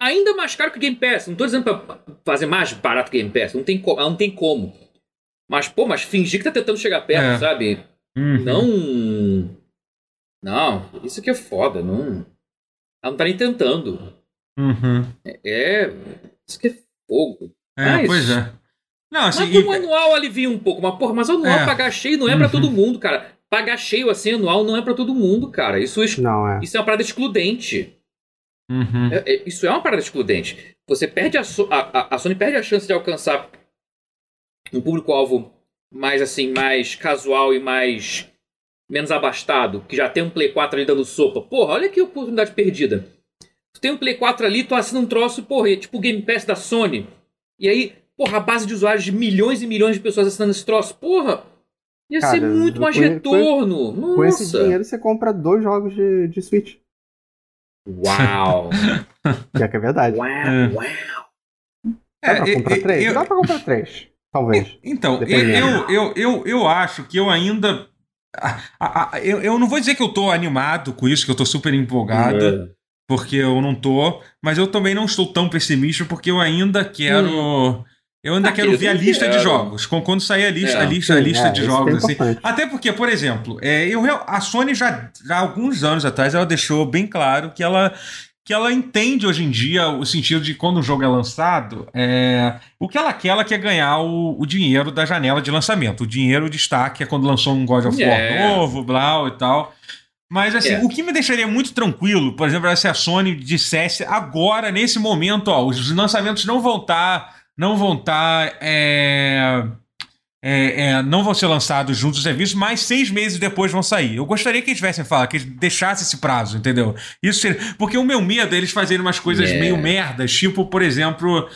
ainda mais caro que o Game Pass. Não tô dizendo pra fazer mais barato que o Game Pass. Não tem, não tem como. Mas, pô, mas fingir que tá tentando chegar perto, é. sabe? Uhum. Não. Não, isso aqui é foda. Não. Ela não tá nem tentando. Uhum. É, é. Isso aqui é fogo. É, mas, pois é. Não, assim, mas o anual alivia um pouco. Mas, porra, mas o anual é. pagar cheio não é uhum. para todo mundo, cara. Pagar cheio assim anual não é para todo mundo, cara. Isso, não é. isso é uma parada excludente. Uhum. É, é, isso é uma parada excludente. Você perde a, a, a Sony perde a chance de alcançar um público-alvo mais assim, mais casual e mais menos abastado, que já tem um Play 4 ali dando sopa. Porra, olha que oportunidade perdida. Tu tem um Play 4 ali, tu assina um troço, porra, é tipo o Game Pass da Sony. E aí, porra, a base de usuários de milhões e milhões de pessoas assinando esse troço. Porra, ia Cara, ser muito mais retorno. Com, com, esse dinheiro você compra dois jogos de, de Switch. Uau! Já que é verdade. Uau, é. uau! Dá pra é, comprar é, três? Eu, Dá pra comprar três, talvez. Então, eu, eu, eu, eu acho que eu ainda. Eu, eu não vou dizer que eu tô animado com isso, que eu tô super empolgada, porque eu não tô, mas eu também não estou tão pessimista, porque eu ainda quero. Hum. Eu ainda ah, quero ver a lista quero. de jogos. Quando sair a lista, é, a lista, sim, a lista é, de jogos, assim. Até porque, por exemplo, é, eu, a Sony já, já há alguns anos atrás ela deixou bem claro que ela que ela entende hoje em dia o sentido de quando um jogo é lançado, é, o que ela quer, ela quer ganhar o, o dinheiro da janela de lançamento. O dinheiro, o destaque é quando lançou um God of War yeah. novo, Blau e tal. Mas assim, yeah. o que me deixaria muito tranquilo, por exemplo, é se a Sony dissesse agora, nesse momento, ó, os lançamentos não vão estar tá não vão estar. Tá, é, é, é, não vão ser lançados juntos os serviços, mas seis meses depois vão sair. Eu gostaria que eles tivessem falado, que eles deixassem esse prazo, entendeu? Isso seria, Porque o meu medo é eles fazerem umas coisas yeah. meio merdas, tipo, por exemplo,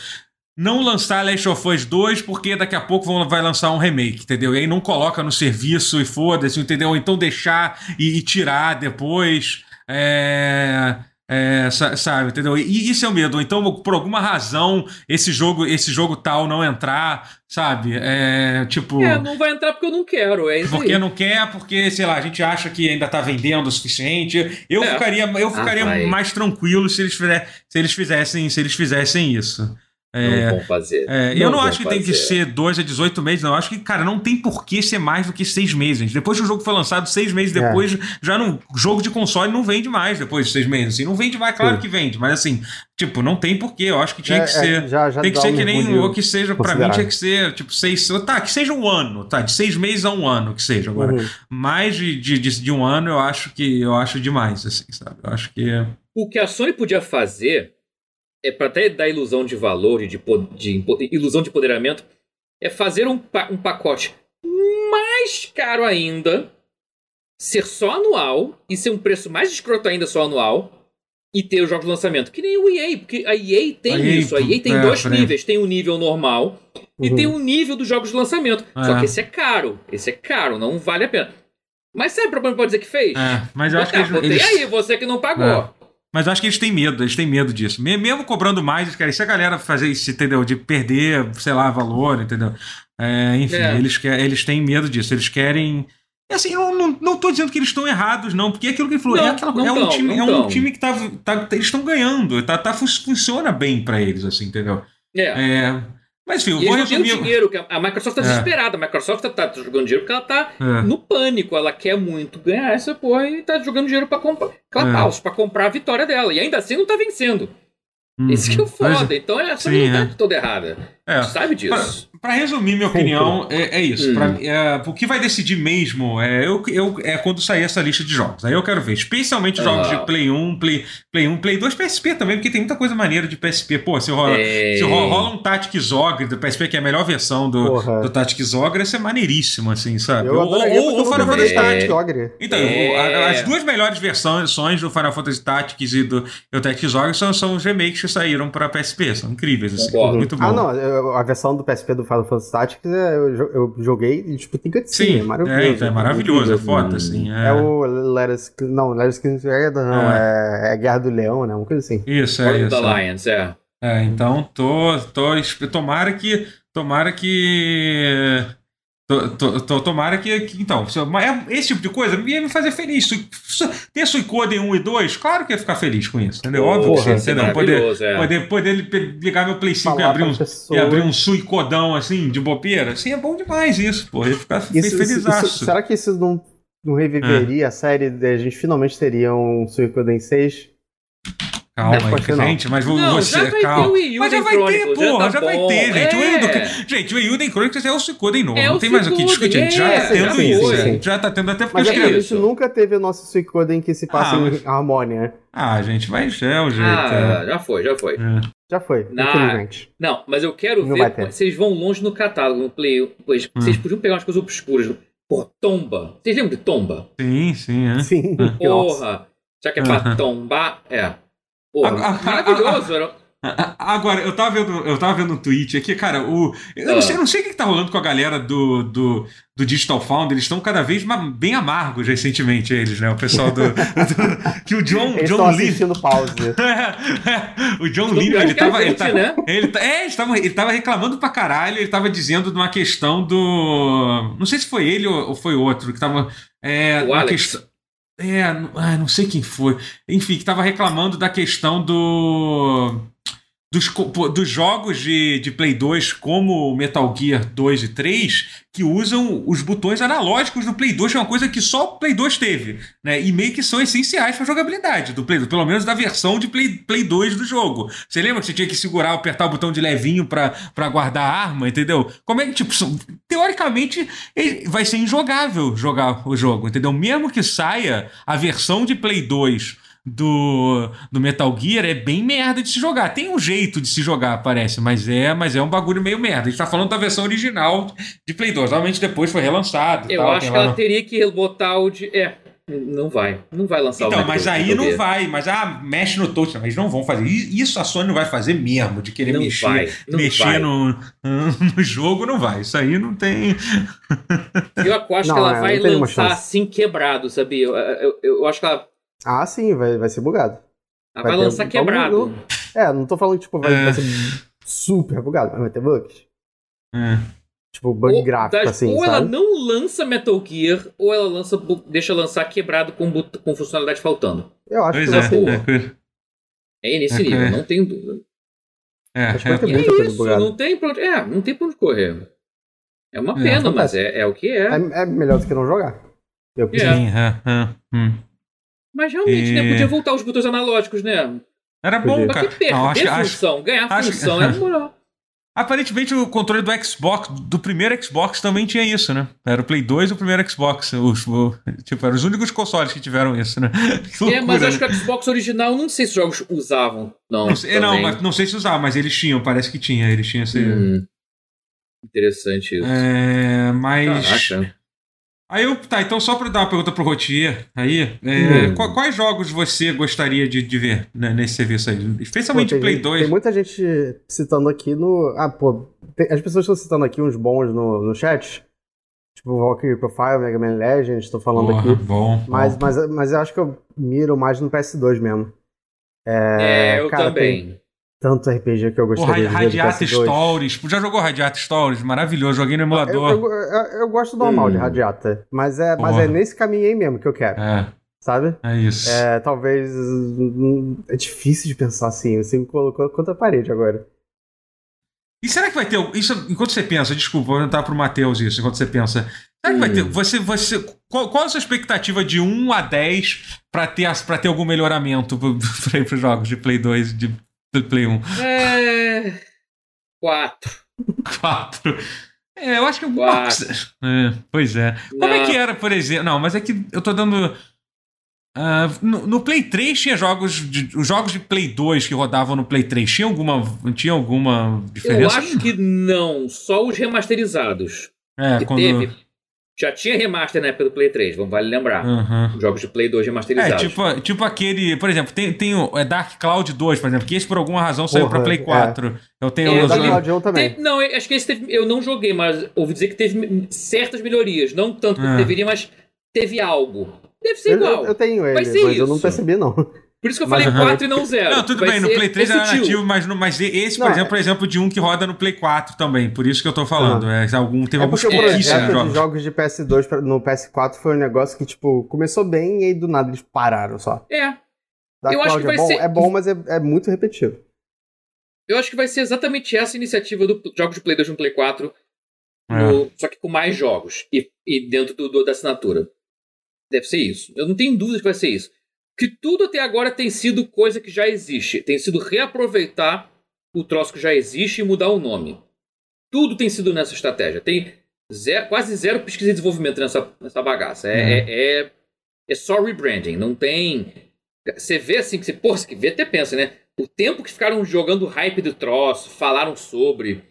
não lançar Last of Us 2 porque daqui a pouco vão, vai lançar um remake, entendeu? E aí não coloca no serviço e foda-se, entendeu? Ou então deixar e, e tirar depois. É. É, sabe, entendeu? E isso é o medo. Então, por alguma razão, esse jogo, esse jogo tal não entrar, sabe? É, tipo. É, não vai entrar porque eu não quero. É porque aí. não quer, porque, sei lá, a gente acha que ainda tá vendendo o suficiente. Eu é. ficaria, eu ah, ficaria ah, mais tranquilo se eles, fizer, se eles fizessem, se eles fizessem isso. É, não vão fazer. É, não eu não acho que fazer. tem que ser 2 a 18 meses, não. Eu acho que, cara, não tem por que ser mais do que 6 meses. Depois que o jogo foi lançado, 6 meses é. depois, é. já não. Jogo de console não vende mais depois de 6 meses. Assim, não vende mais, claro Sim. que vende, mas assim, tipo, não tem porquê. Eu acho que tinha é, que é, ser. Já, já tem que ser que nem. Ou que seja, pra mim, tinha que ser, tipo, 6. Tá, que seja um ano, tá? De 6 meses a um ano, que seja. Agora, uhum. mais de, de, de, de um ano, eu acho que eu acho demais, assim, sabe? Eu acho que. O que a Sony podia fazer é para até dar ilusão de valor, de, de, de, ilusão de empoderamento, é fazer um, um pacote mais caro ainda, ser só anual e ser um preço mais escroto ainda só anual e ter os jogos de lançamento. Que nem o EA, porque a EA tem a isso. a EA tem é, dois níveis. Tem o um nível normal uhum. e tem o um nível dos jogos de lançamento. É. Só que esse é caro. Esse é caro, não vale a pena. Mas sabe o problema pode dizer que fez? É, mas eu acho que eles, eles... aí, você que não pagou. Mas eu acho que eles têm medo, eles têm medo disso. Mesmo cobrando mais, eles querem. Se a galera fazer isso, entendeu? De perder, sei lá, valor, entendeu? É, enfim, é. Eles, eles têm medo disso. Eles querem. Assim, eu não, não, tô dizendo que eles estão errados, não, porque é aquilo que ele falou. É não, é, aquela, é, um time, é um time que tá, tá eles estão ganhando, tá, tá, funciona bem para eles, assim, entendeu? É. é Mas enfim, eu E vou eles não resumir. o dinheiro, a Microsoft tá É. desesperada. A Microsoft tá, tá jogando dinheiro porque ela tá É. no pânico. Ela quer muito ganhar essa porra e tá jogando dinheiro pra comprar. É. Pra comprar a vitória dela. E ainda assim não tá vencendo. Uhum. Esse que é o Pois foda. Então é, essa Sim, não é. tá toda errada. É. A gente sabe disso. Pra resumir minha opinião, é, é isso. Hum. Pra- é, o que vai decidir mesmo é, eu, eu- é quando sair essa lista de jogos. Aí eu quero ver, especialmente jogos Ah. de Play 1, Play, Play 1, Play 2, PSP também, porque tem muita coisa maneira de PSP. Pô, se rola, É. se ro- rola um Tactics Ogre do PSP, que é a melhor versão do, Porra. do Tactics Ogre, isso é maneiríssimo, assim, sabe? Eu ou ou, ou Final Fantasy Tactics. Ogre. Então, É. as duas melhores versões do Final Fantasy Tactics e do, do Tactics Ogre são, são os remakes que saíram pra PSP. São incríveis, assim. Muito bom. Ah, não, a versão do PSP do Final Fantasy Tactics é, eu, eu joguei e, tipo, tem cutscene, Sim, é maravilhoso. é, então é maravilhoso, é foda, assim. É, É, o Letters... Não, Letters King's Guerra não, é. é Guerra do Leão, né? Uma coisa assim. Isso, é isso. the Alliance, é. É, então tô, tô tomara que tomara que tô- tô- tô- tomara que, que- então, é- esse tipo de coisa ia me fazer feliz. Ter Suicoden 1 e 2, claro que ia ficar feliz com isso, entendeu? Óbvio que Porra, entendeu? é Poder, é. poder, poder li- ligar meu Play 5 e abrir, um, e abrir um Suicodão assim, de bobeira, assim, é bom demais isso, pô. Ia ficar Isso, feliz. será que isso não, não reviveria a série? de A gente finalmente teria um Suicoden 6? Calma aí, gente, mas Não, você. já vai calma. ter o Wii U mas já vai ter, já porra, tá já vai ter, gente. O É. Wii U, gente, o Wii U da Chronicles é o Suicoden novo. É não tem mais o que discutir. A gente já é, tá tendo já isso. foi. a gente já tá tendo até porque Mas os é é a gente nunca teve o nosso Suicoden que se passa Ah, em harmônia. Ah, gente, vai é o jeito. Ah, já foi, já foi. é. Já foi, Na- infelizmente. Não, mas eu quero Não ver. Vocês vão longe no catálogo, no Play. Pois, Hum. Vocês podiam pegar umas coisas obscuras. Pô, tomba. Vocês lembram de tomba? Sim, sim, é. Sim, nossa. Porra. Já que é pra tombar, é. Porra, maravilhoso. era- Agora, eu tava vendo, eu tava vendo um tweet aqui, cara, o. Eu não Ah. sei, eu não sei o que, que tá rolando com a galera do, do, do Digital Found, eles estão cada vez bem amargos recentemente, eles, né? O pessoal do. do- que o John, Eles John Lee. assistindo pause. o John pior ele tava. Ele, gente, tá- né? ele, é, ele tava, ele tava reclamando pra caralho, ele tava dizendo de uma questão do. Não sei se foi ele ou, ou foi outro, que tava. É, O uma Alex. questão. É, não, ah, não sei quem foi. Enfim, que tava reclamando da questão do. Dos, dos jogos de, de Play 2, como Metal Gear 2 e 3, que usam os botões analógicos do Play 2, que é uma coisa que só o Play 2 teve, né? E meio que são essenciais para jogabilidade do Play 2, pelo menos da versão de Play, Play 2 do jogo. Você lembra que você tinha que segurar, apertar o botão de levinho para guardar a arma, entendeu? Como é que, tipo, são- teoricamente vai ser injogável jogar o jogo, entendeu? Mesmo que saia a versão de Play 2 do, do Metal Gear é bem merda de se jogar. Tem um jeito de se jogar, parece, mas é, mas é um bagulho meio merda. A gente tá falando da versão original de Play 2. Normalmente depois foi relançado. Eu tal, acho que ela no- teria que botar o de. É, não vai. Não vai lançar o Então, mas aí não vai, mas ah, mexe no touch, mas não vão fazer. Isso a Sony não vai fazer mesmo, de querer Não mexer, vai, não mexer vai. No, no jogo, não vai. Isso aí não tem. Eu acho Não, que ela é, vai lançar assim quebrado, sabia? Eu, eu, eu acho que ela, Ah, sim, vai, vai ser bugado. ela Vai vai, ter- lançar quebrado. É, não tô falando que tipo, vai, É. vai ser super bugado, mas vai ter bugs. É. Tipo, bug Ou, gráfico, das- assim, ou ela sabe? não lança Metal Gear, ou ela lança, deixa lançar quebrado com, com funcionalidade faltando. Eu acho Pois que é, vai ser. é, É nesse É, nível, é. não tem dúvida. é, Acho que vai ter é. E muita é coisa isso, bugada. não tem pra onde, é, não tem pra onde correr. É uma É, pena, mas é, é o que é. É, é melhor do que não jogar. Eu É. Sim, é, é, hum. Mas realmente, E- né? Podia voltar os botões analógicos, né? Era bom, Podia. Cara. que perder Não, acho, acho, função, ganhar acho- função é moral. Aparentemente o controle do Xbox, do primeiro Xbox, também tinha isso, né? Era o Play 2 e o primeiro Xbox. Os, o- tipo, eram os únicos consoles que tiveram isso, né? Que É, mas loucura, acho né? que o Xbox original, não sei se os jogos usavam. Não, Não, sei, não, mas não sei se usar, mas eles tinham, parece que tinha. Eles tinham esse. Hum, interessante isso. É, mas. Caraca. Aí eu. Tá, então só pra dar uma pergunta pro Rotier aí. é, Hum. qua- Quais jogos você gostaria de, de ver né, nesse serviço aí? Pô, Especialmente tem, Play gente- 2. tem muita gente citando aqui no. Ah, pô. tem- as pessoas estão citando aqui uns bons no, no chat. Tipo, Valkyrie Profile, Mega Man Legends, tô falando Porra, aqui. bom. bom. Mas, mas, mas eu acho que eu miro mais no PS2 mesmo. É, eu cara, também. Tanto RPG que eu O gostaria de do Radiata PS2. Stories. Já jogou Radiata Stories? Maravilhoso. Joguei no Eu, emulador. eu, eu- eu gosto do normal Hum. de Radiata, mas é, mas é nesse caminho aí mesmo que eu quero, É, sabe? é isso. É, talvez. É difícil de pensar assim. Você me colocou contra a parede agora. E será que vai ter. Isso, enquanto você pensa, desculpa, vou perguntar pro Matheus isso, enquanto você pensa. Será que vai ter. Hum. Você, você, qual, qual a sua expectativa de 1 a 10 pra ter, pra ter algum melhoramento pra ir pros jogos de Play 2 e de de Play 1? É. Quatro. 4. É, eu acho que. Quatro. É, pois é. Como é Não. que era, por exemplo? Não, mas é que eu tô dando. ah, no, no Play 3 tinha jogos de, os jogos de Play 2 que rodavam no Play 3. Tinha alguma, tinha alguma Eu diferença? acho que não, só os remasterizados. É, que quando. teve. Já tinha remaster na época do Play 3, vamos vale lembrar. Os Jogos de Play 2 É, remasterizados. tipo, tipo aquele, por exemplo, tem, tem o é Dark Cloud 2, por exemplo, que esse por alguma razão saiu pra Play é. 4. Eu tenho É, eu- Da eu- Claudion também. Tem- não, acho que esse teve, eu não joguei, mas ouvi dizer que teve certas melhorias. Não tanto quanto Ah. deveria, mas teve algo. Deve ser Eu, igual. eu- eu tenho ele, mas ser eu não isso. percebi, não. Por isso que eu Mas- falei Aham. 4 e não 0. Não, tudo Vai bem, no Play 3 é nativo, mas, no- mas esse, por Não, exemplo, é- exemplo de um que roda no Play 4 também. Por isso que eu tô falando. É, algum, teve É alguns pouquíssimos jogos. de jogos de PS2 pra- no PS4 foi um negócio que, tipo, começou bem e aí do nada eles pararam só. É, Da Eu acho que Cloud é vai bom, ser- é bom, mas é, é muito repetitivo. eu acho que vai ser exatamente essa iniciativa do jogos de Play 2 no Play 4, É. no- só que com mais jogos e, e dentro do, do- da assinatura. Deve ser isso. Eu não tenho dúvida que vai ser isso. Que tudo até agora tem sido coisa que já existe. Tem sido reaproveitar o troço que já existe e mudar o nome. Tudo tem sido nessa estratégia. Tem zero- quase zero pesquisa e desenvolvimento nessa, nessa bagaça. É, Uhum. é, é, é só rebranding. Não tem. Você vê assim que você. Porra, você vê até pensa, né? O tempo que ficaram jogando hype do troço, falaram sobre.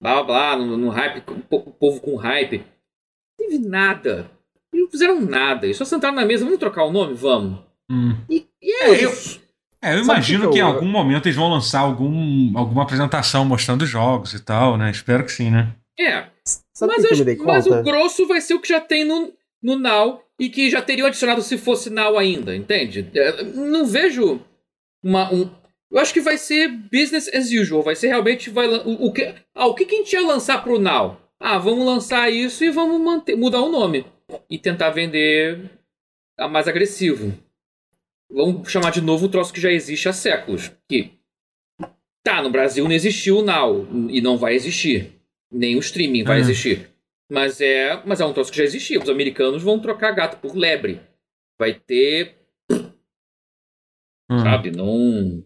Blá blá blá, no, no hype, o po- o povo com hype. Não teve nada. E não fizeram nada. E só sentaram na mesa, vamos trocar o nome? Vamos. Hum. E, e é, É, eu- isso. É, eu Sabe imagino que que, eu- em algum momento eles vão lançar algum, alguma apresentação mostrando jogos e tal, né? Espero que sim, né? É. Sabe Mas, que, que eu mas o grosso vai ser o que já tem no, no Now e que já teriam adicionado se fosse Now ainda, entende? É, Não vejo uma. Um, eu acho que vai ser business as usual. Vai ser realmente. Vai, o, o que, ah, o que, que a gente ia lançar pro Now? Ah, vamos lançar isso e vamos manter, mudar o nome. E tentar vender a mais agressivo. Vamos chamar de novo o troço que já existe há séculos. Que tá, no Brasil não existiu o Now e não vai existir. Nem o streaming vai Ah. existir. Mas é, mas é um troço que já existia. Os americanos vão trocar gato por lebre. Vai ter, Hum. sabe, não.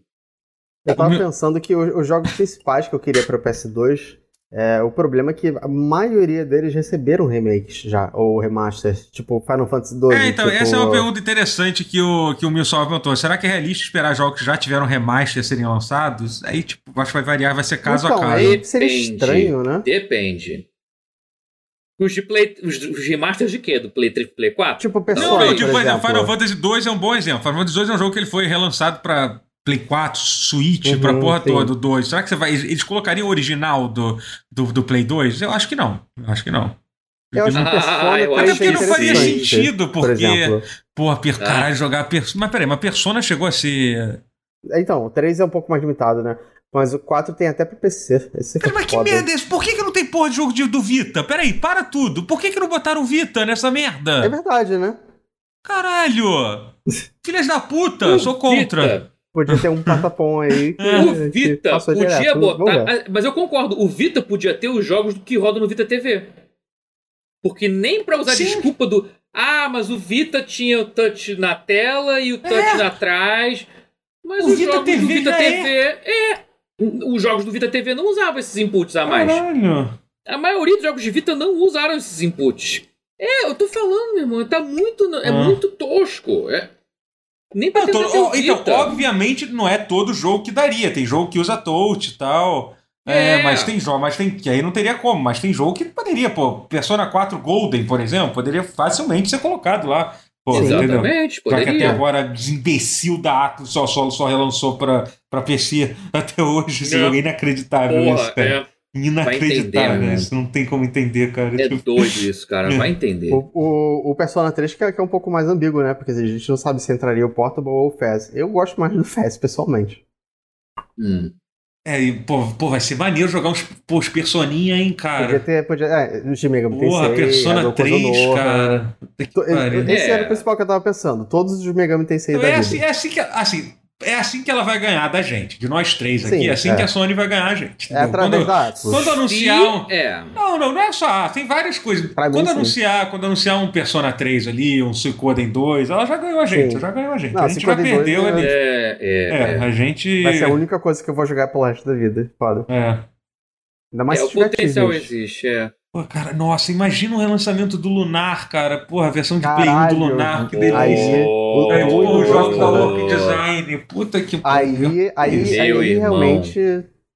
Eu tava O pensando que o- os jogos principais que eu queria pra PS2, é, o problema é que a maioria deles receberam remakes já, ou remasters, tipo Final Fantasy II. É, então, tipo, essa é uma pergunta interessante que o, que o Milsol perguntou. Será que é realista esperar jogos que já tiveram remaster serem lançados? Aí, tipo, acho que vai variar, vai ser caso então, a caso. aí seria estranho, né? Depende. Os de Play. Os, os remasters de quê? Do Play 3 pro Play 4? Tipo, Não, digo, por exemplo, exemplo. Final Fantasy 2 é um bom exemplo. Final Fantasy 2 é um jogo que ele foi relançado pra Play 4, Switch, Uhum, pra porra sim. toda, o 2. Será que você vai. Eles colocariam o original do, do, do Play 2? Eu acho que não. Eu acho que não. Eu acho que Ah, eu Até porque não faria sentido, Por porque. exemplo. Porra, per, Ah. caralho, jogar Persona. Mas peraí, mas Persona chegou a ser. Então, o 3 é um pouco mais limitado, né? Mas o 4 tem até pro PC. Esse é Cara, mas que foda. merda é esse? Por que, que não tem porra de jogo de, do Vita? Peraí, para tudo. Por que, que não botaram Vita nessa merda? É verdade, né? Caralho! Filhas da puta, O sou contra. Vita, Podia ter um patapom aí o Vita podia direto. Botar. Mas eu concordo, o Vita podia ter os jogos que rodam no Vita TV. Porque nem pra usar Sim. desculpa do. Ah, mas o Vita tinha o touch na tela e o touch atrás. Mas O os Vita jogos TV do Vita TV. É. Os jogos do Vita TV não usavam esses inputs a mais. Caralho. A maioria dos jogos de Vita não usaram esses inputs. É, eu tô falando, meu irmão. Tá muito. É Ah. muito tosco. É. Nem pra Não, tentar todo- ter o ó, então, Vita. obviamente, não é todo jogo que daria. Tem jogo que usa touch e tal. É, É. mas tem jogo, mas tem. Que aí não teria como, mas tem jogo que poderia, pô. Persona 4 Golden, por exemplo, poderia facilmente ser colocado lá. Pô, entendeu? Exatamente, Já que até poderia. agora imbecil da Atlas só, só, só relançou pra, pra PC até hoje. Esse Não. jogo é inacreditável isso, Porra, cara. é, Inacreditável entender, né? isso. Não tem como entender, cara. é Tipo, doido isso, cara. Vai entender. O, o, o Persona 3 que é, que é um pouco mais ambíguo, né? Porque a gente não sabe se entraria o Portable ou o Fez. Eu gosto mais do Fez, pessoalmente. Hum. É, e, pô, pô, vai ser maneiro jogar uns, pô, os personinha, hein, cara. Podia ter. Podia, é, o Shin Megami Tensei, Porra, Persona do 3, Konoha. cara. Pariu. Esse É. era o principal que eu tava pensando. Todos os Megami Tensei Então, da é, vida. assim, é assim que. Assim, é assim que ela vai ganhar da gente, de nós três aqui. Sim, é assim é. que a Sony vai ganhar a gente. É através quando, da Atlas. quando anunciar. um- é. Não, não, não é só. ah, Tem várias coisas. Pra mim, quando sim. anunciar, quando anunciar um Persona 3 ali, um Suicoden 2, ela já ganhou a gente, Sim. já ganhou a gente. Não, a gente já Suicoden 2 perdeu é- ali. É, é, É, é. a gente. Vai ser a única coisa que eu vou jogar pelo resto da vida. Foda. É. Ainda mais É, se o potencial existe, é. Pô, cara, nossa, imagina o relançamento do Lunar, cara. Porra, a versão de Play 1 Caralho. do Lunar, que Aí, delícia. o- Aí, o- pô, o- os jogos da o- Work Design. Puta que pariu. Aí, aí, aí irmão. realmente.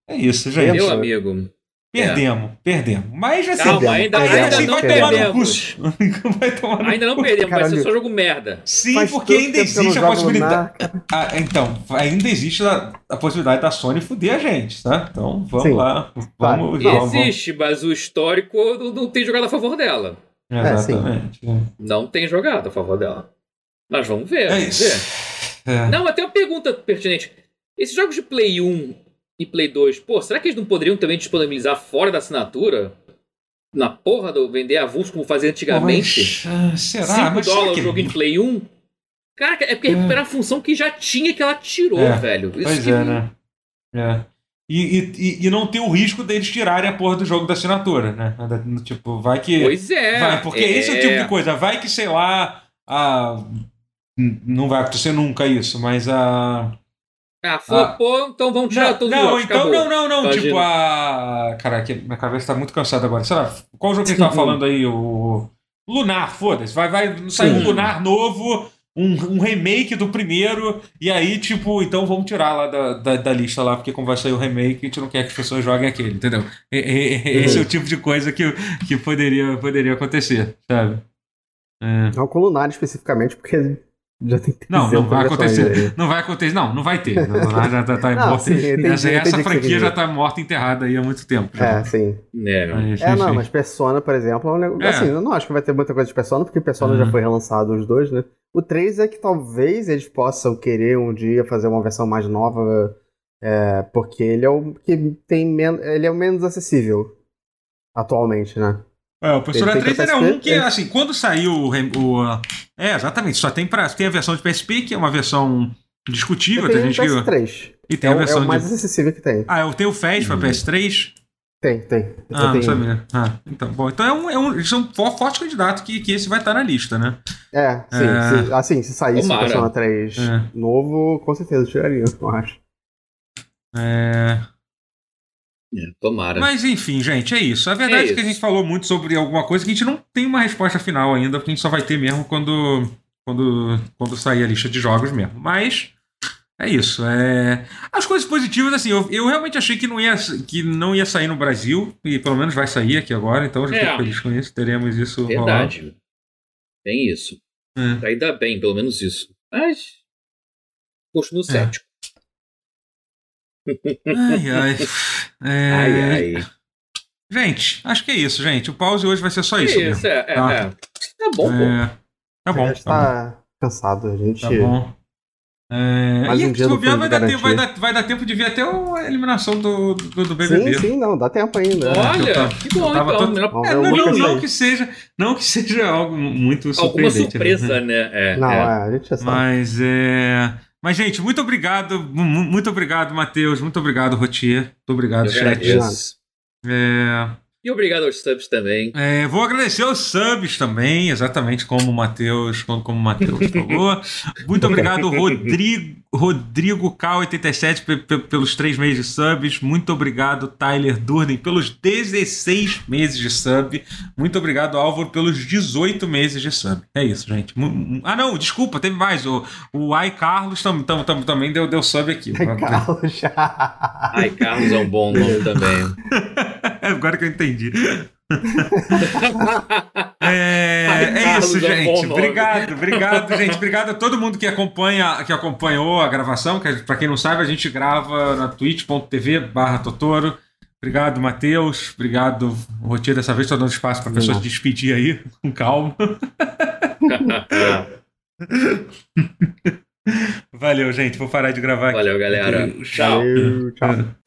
É isso, gente. Meu amigo. Perdemos, perdemos. Mas assim, Calma, Perdemos, ainda, perdemos, ainda assim, não vai tomar no perdemos. cu. Vai tomar no Ainda não perdemos, vai ser Caralho. só jogo merda. Sim, Faz porque ainda existe a possibilidade. Ah, então, ainda existe a, a possibilidade da Sony fuder a gente, tá? Então vamos Sim. lá. Vamos, vamos. Existe, mas o histórico não, não tem jogado a favor dela. Exatamente. Não tem jogado a favor dela. Mas vamos ver, É vamos ver. É. Não, tem uma pergunta pertinente. Esses jogos de Play 1 e Play 2, pô, será que eles não poderiam também disponibilizar fora da assinatura? Na porra do vender avulso como fazia antigamente? Mas, ah, será? 5 Mas será dólares que... o jogo em Play 1? Cara, é porque recuperar a função que já tinha que ela tirou, É, velho. Isso Pois que- é, né? É. E, e, e- não ter o risco deles tirarem a porra do jogo da assinatura, né? Tipo, vai que. Pois é. Vai, porque esse é o tipo de coisa. Vai que, sei lá, a... não vai acontecer nunca isso, mas a. Ah, flopou, então vamos tirar Não, todos os não então acabou. não, não, não. Imagina. Tipo a. Caraca, minha cabeça tá muito cansada agora. Sei lá, qual jogo que gente tava falando aí? O. Lunar, foda-se. Vai, vai sair um. Lunar novo, um, um remake do primeiro, e aí, tipo, então vamos tirar lá da, da, da lista lá, porque como vai sair o remake, a gente não quer que as pessoas joguem aquele, entendeu? E- e- e- Esse é o tipo de coisa que, que poderia, poderia acontecer, sabe? É. Não com o Lunar especificamente, porque já tem Não, não 300 vai acontecer. aí. Não vai acontecer. Não, não vai ter. Não, já tá, tá Não, morto. sim, entendi, essa entendi essa franquia já tá morta e enterrada aí há muito tempo. já. É, sim. É. Mas, É, não, mas Persona, por exemplo, é um negócio. É. Assim, eu não acho que vai ter muita coisa de Persona, porque Persona Uhum. já foi relançado os dois, né? O 3 é que talvez eles possam querer um dia fazer uma versão mais nova, é, porque ele é o que tem menos. Ele é o menos acessível atualmente, né? É, o Persona Ele tem 3 era PSP, um que, é. assim, quando saiu o, o. É, exatamente. Só tem, pra, tem a versão de PSP, que é uma versão discutível. Tem um gente que. PS3. E tem É, a o- é versão o mais de. acessível que tem. Ah, eu tenho o FES pra Uhum. PS3. Tem, tem. Eu Ah, não sabia. Ah, então, bom. Então é um, é um, eles são um fo- forte candidato que, que esse vai estar na lista, né? É, sim. É. Se, assim, se saísse o. Persona 3 É. novo, com certeza tiraria, eu acho. É. É, Tomara. Mas enfim, gente, é isso. A verdade é, É que a isso. gente falou muito sobre alguma coisa que a gente não tem uma resposta final ainda, porque a gente só vai ter mesmo quando, quando, quando sair a lista de jogos mesmo. Mas é isso. É... As coisas positivas, assim, eu, eu realmente achei que não, ia, que não ia sair no Brasil, e pelo menos vai sair aqui agora, então eu já É. fico feliz com isso. Teremos isso Verdade. Tem isso. É. Ainda bem, pelo menos isso. Mas. Continuo cético. Ai, ai. É... Ai, ai. Gente, acho que é isso, gente. O pause hoje vai ser só isso. Isso, mesmo. é, é, Tá. é. Tá bom, pô. É, Tá bom, a gente tá bom. tá cansado, a gente. Tá bom. É, Mais e um se dia bobear, vai, dar tempo, vai, dar, vai dar tempo de ver até a eliminação do, do, do BBB. Sim, sim, não, dá tempo ainda. Olha, eu tava- que bom, então. todo- É, não, não, não que seja, não que seja algo muito Alguma surpreendente. surpresa, né? né? É, Não, é. é, a gente já sabe. Mas é. Mas, gente, muito obrigado. mu- Muito obrigado, Matheus. Muito obrigado, Rotier. Muito obrigado, Eu chat. É, E obrigado aos subs também. é, vou agradecer aos subs também, exatamente como o Matheus, como, como o Matheus falou. Muito obrigado, Rodrigo, Rodrigo K87, pe- pe- pelos três meses de subs. Muito obrigado, Tyler Durden, pelos 16 meses de sub. Muito obrigado, Álvaro, pelos 18 meses de sub. É isso, gente. Ah, não, desculpa, teve mais. O, o Ai Carlos tam, tam, tam- também deu, deu sub aqui. Carlos já. Ai, Carlos é um bom nome também. Agora que eu entendi. É, Ai, é Carlos isso, é gente. Obrigado, obrigado, gente. Obrigado a todo mundo que acompanha, que acompanhou a gravação. Que, pra quem não sabe, a gente grava na twitch.tv barra Totoro. Obrigado, Matheus. Obrigado, Rotier. Dessa vez estou dando espaço para pessoas se despedir aí, com calma. Valeu, gente. Vou parar de gravar Valeu, galera. aqui. Tchau. Valeu, tchau.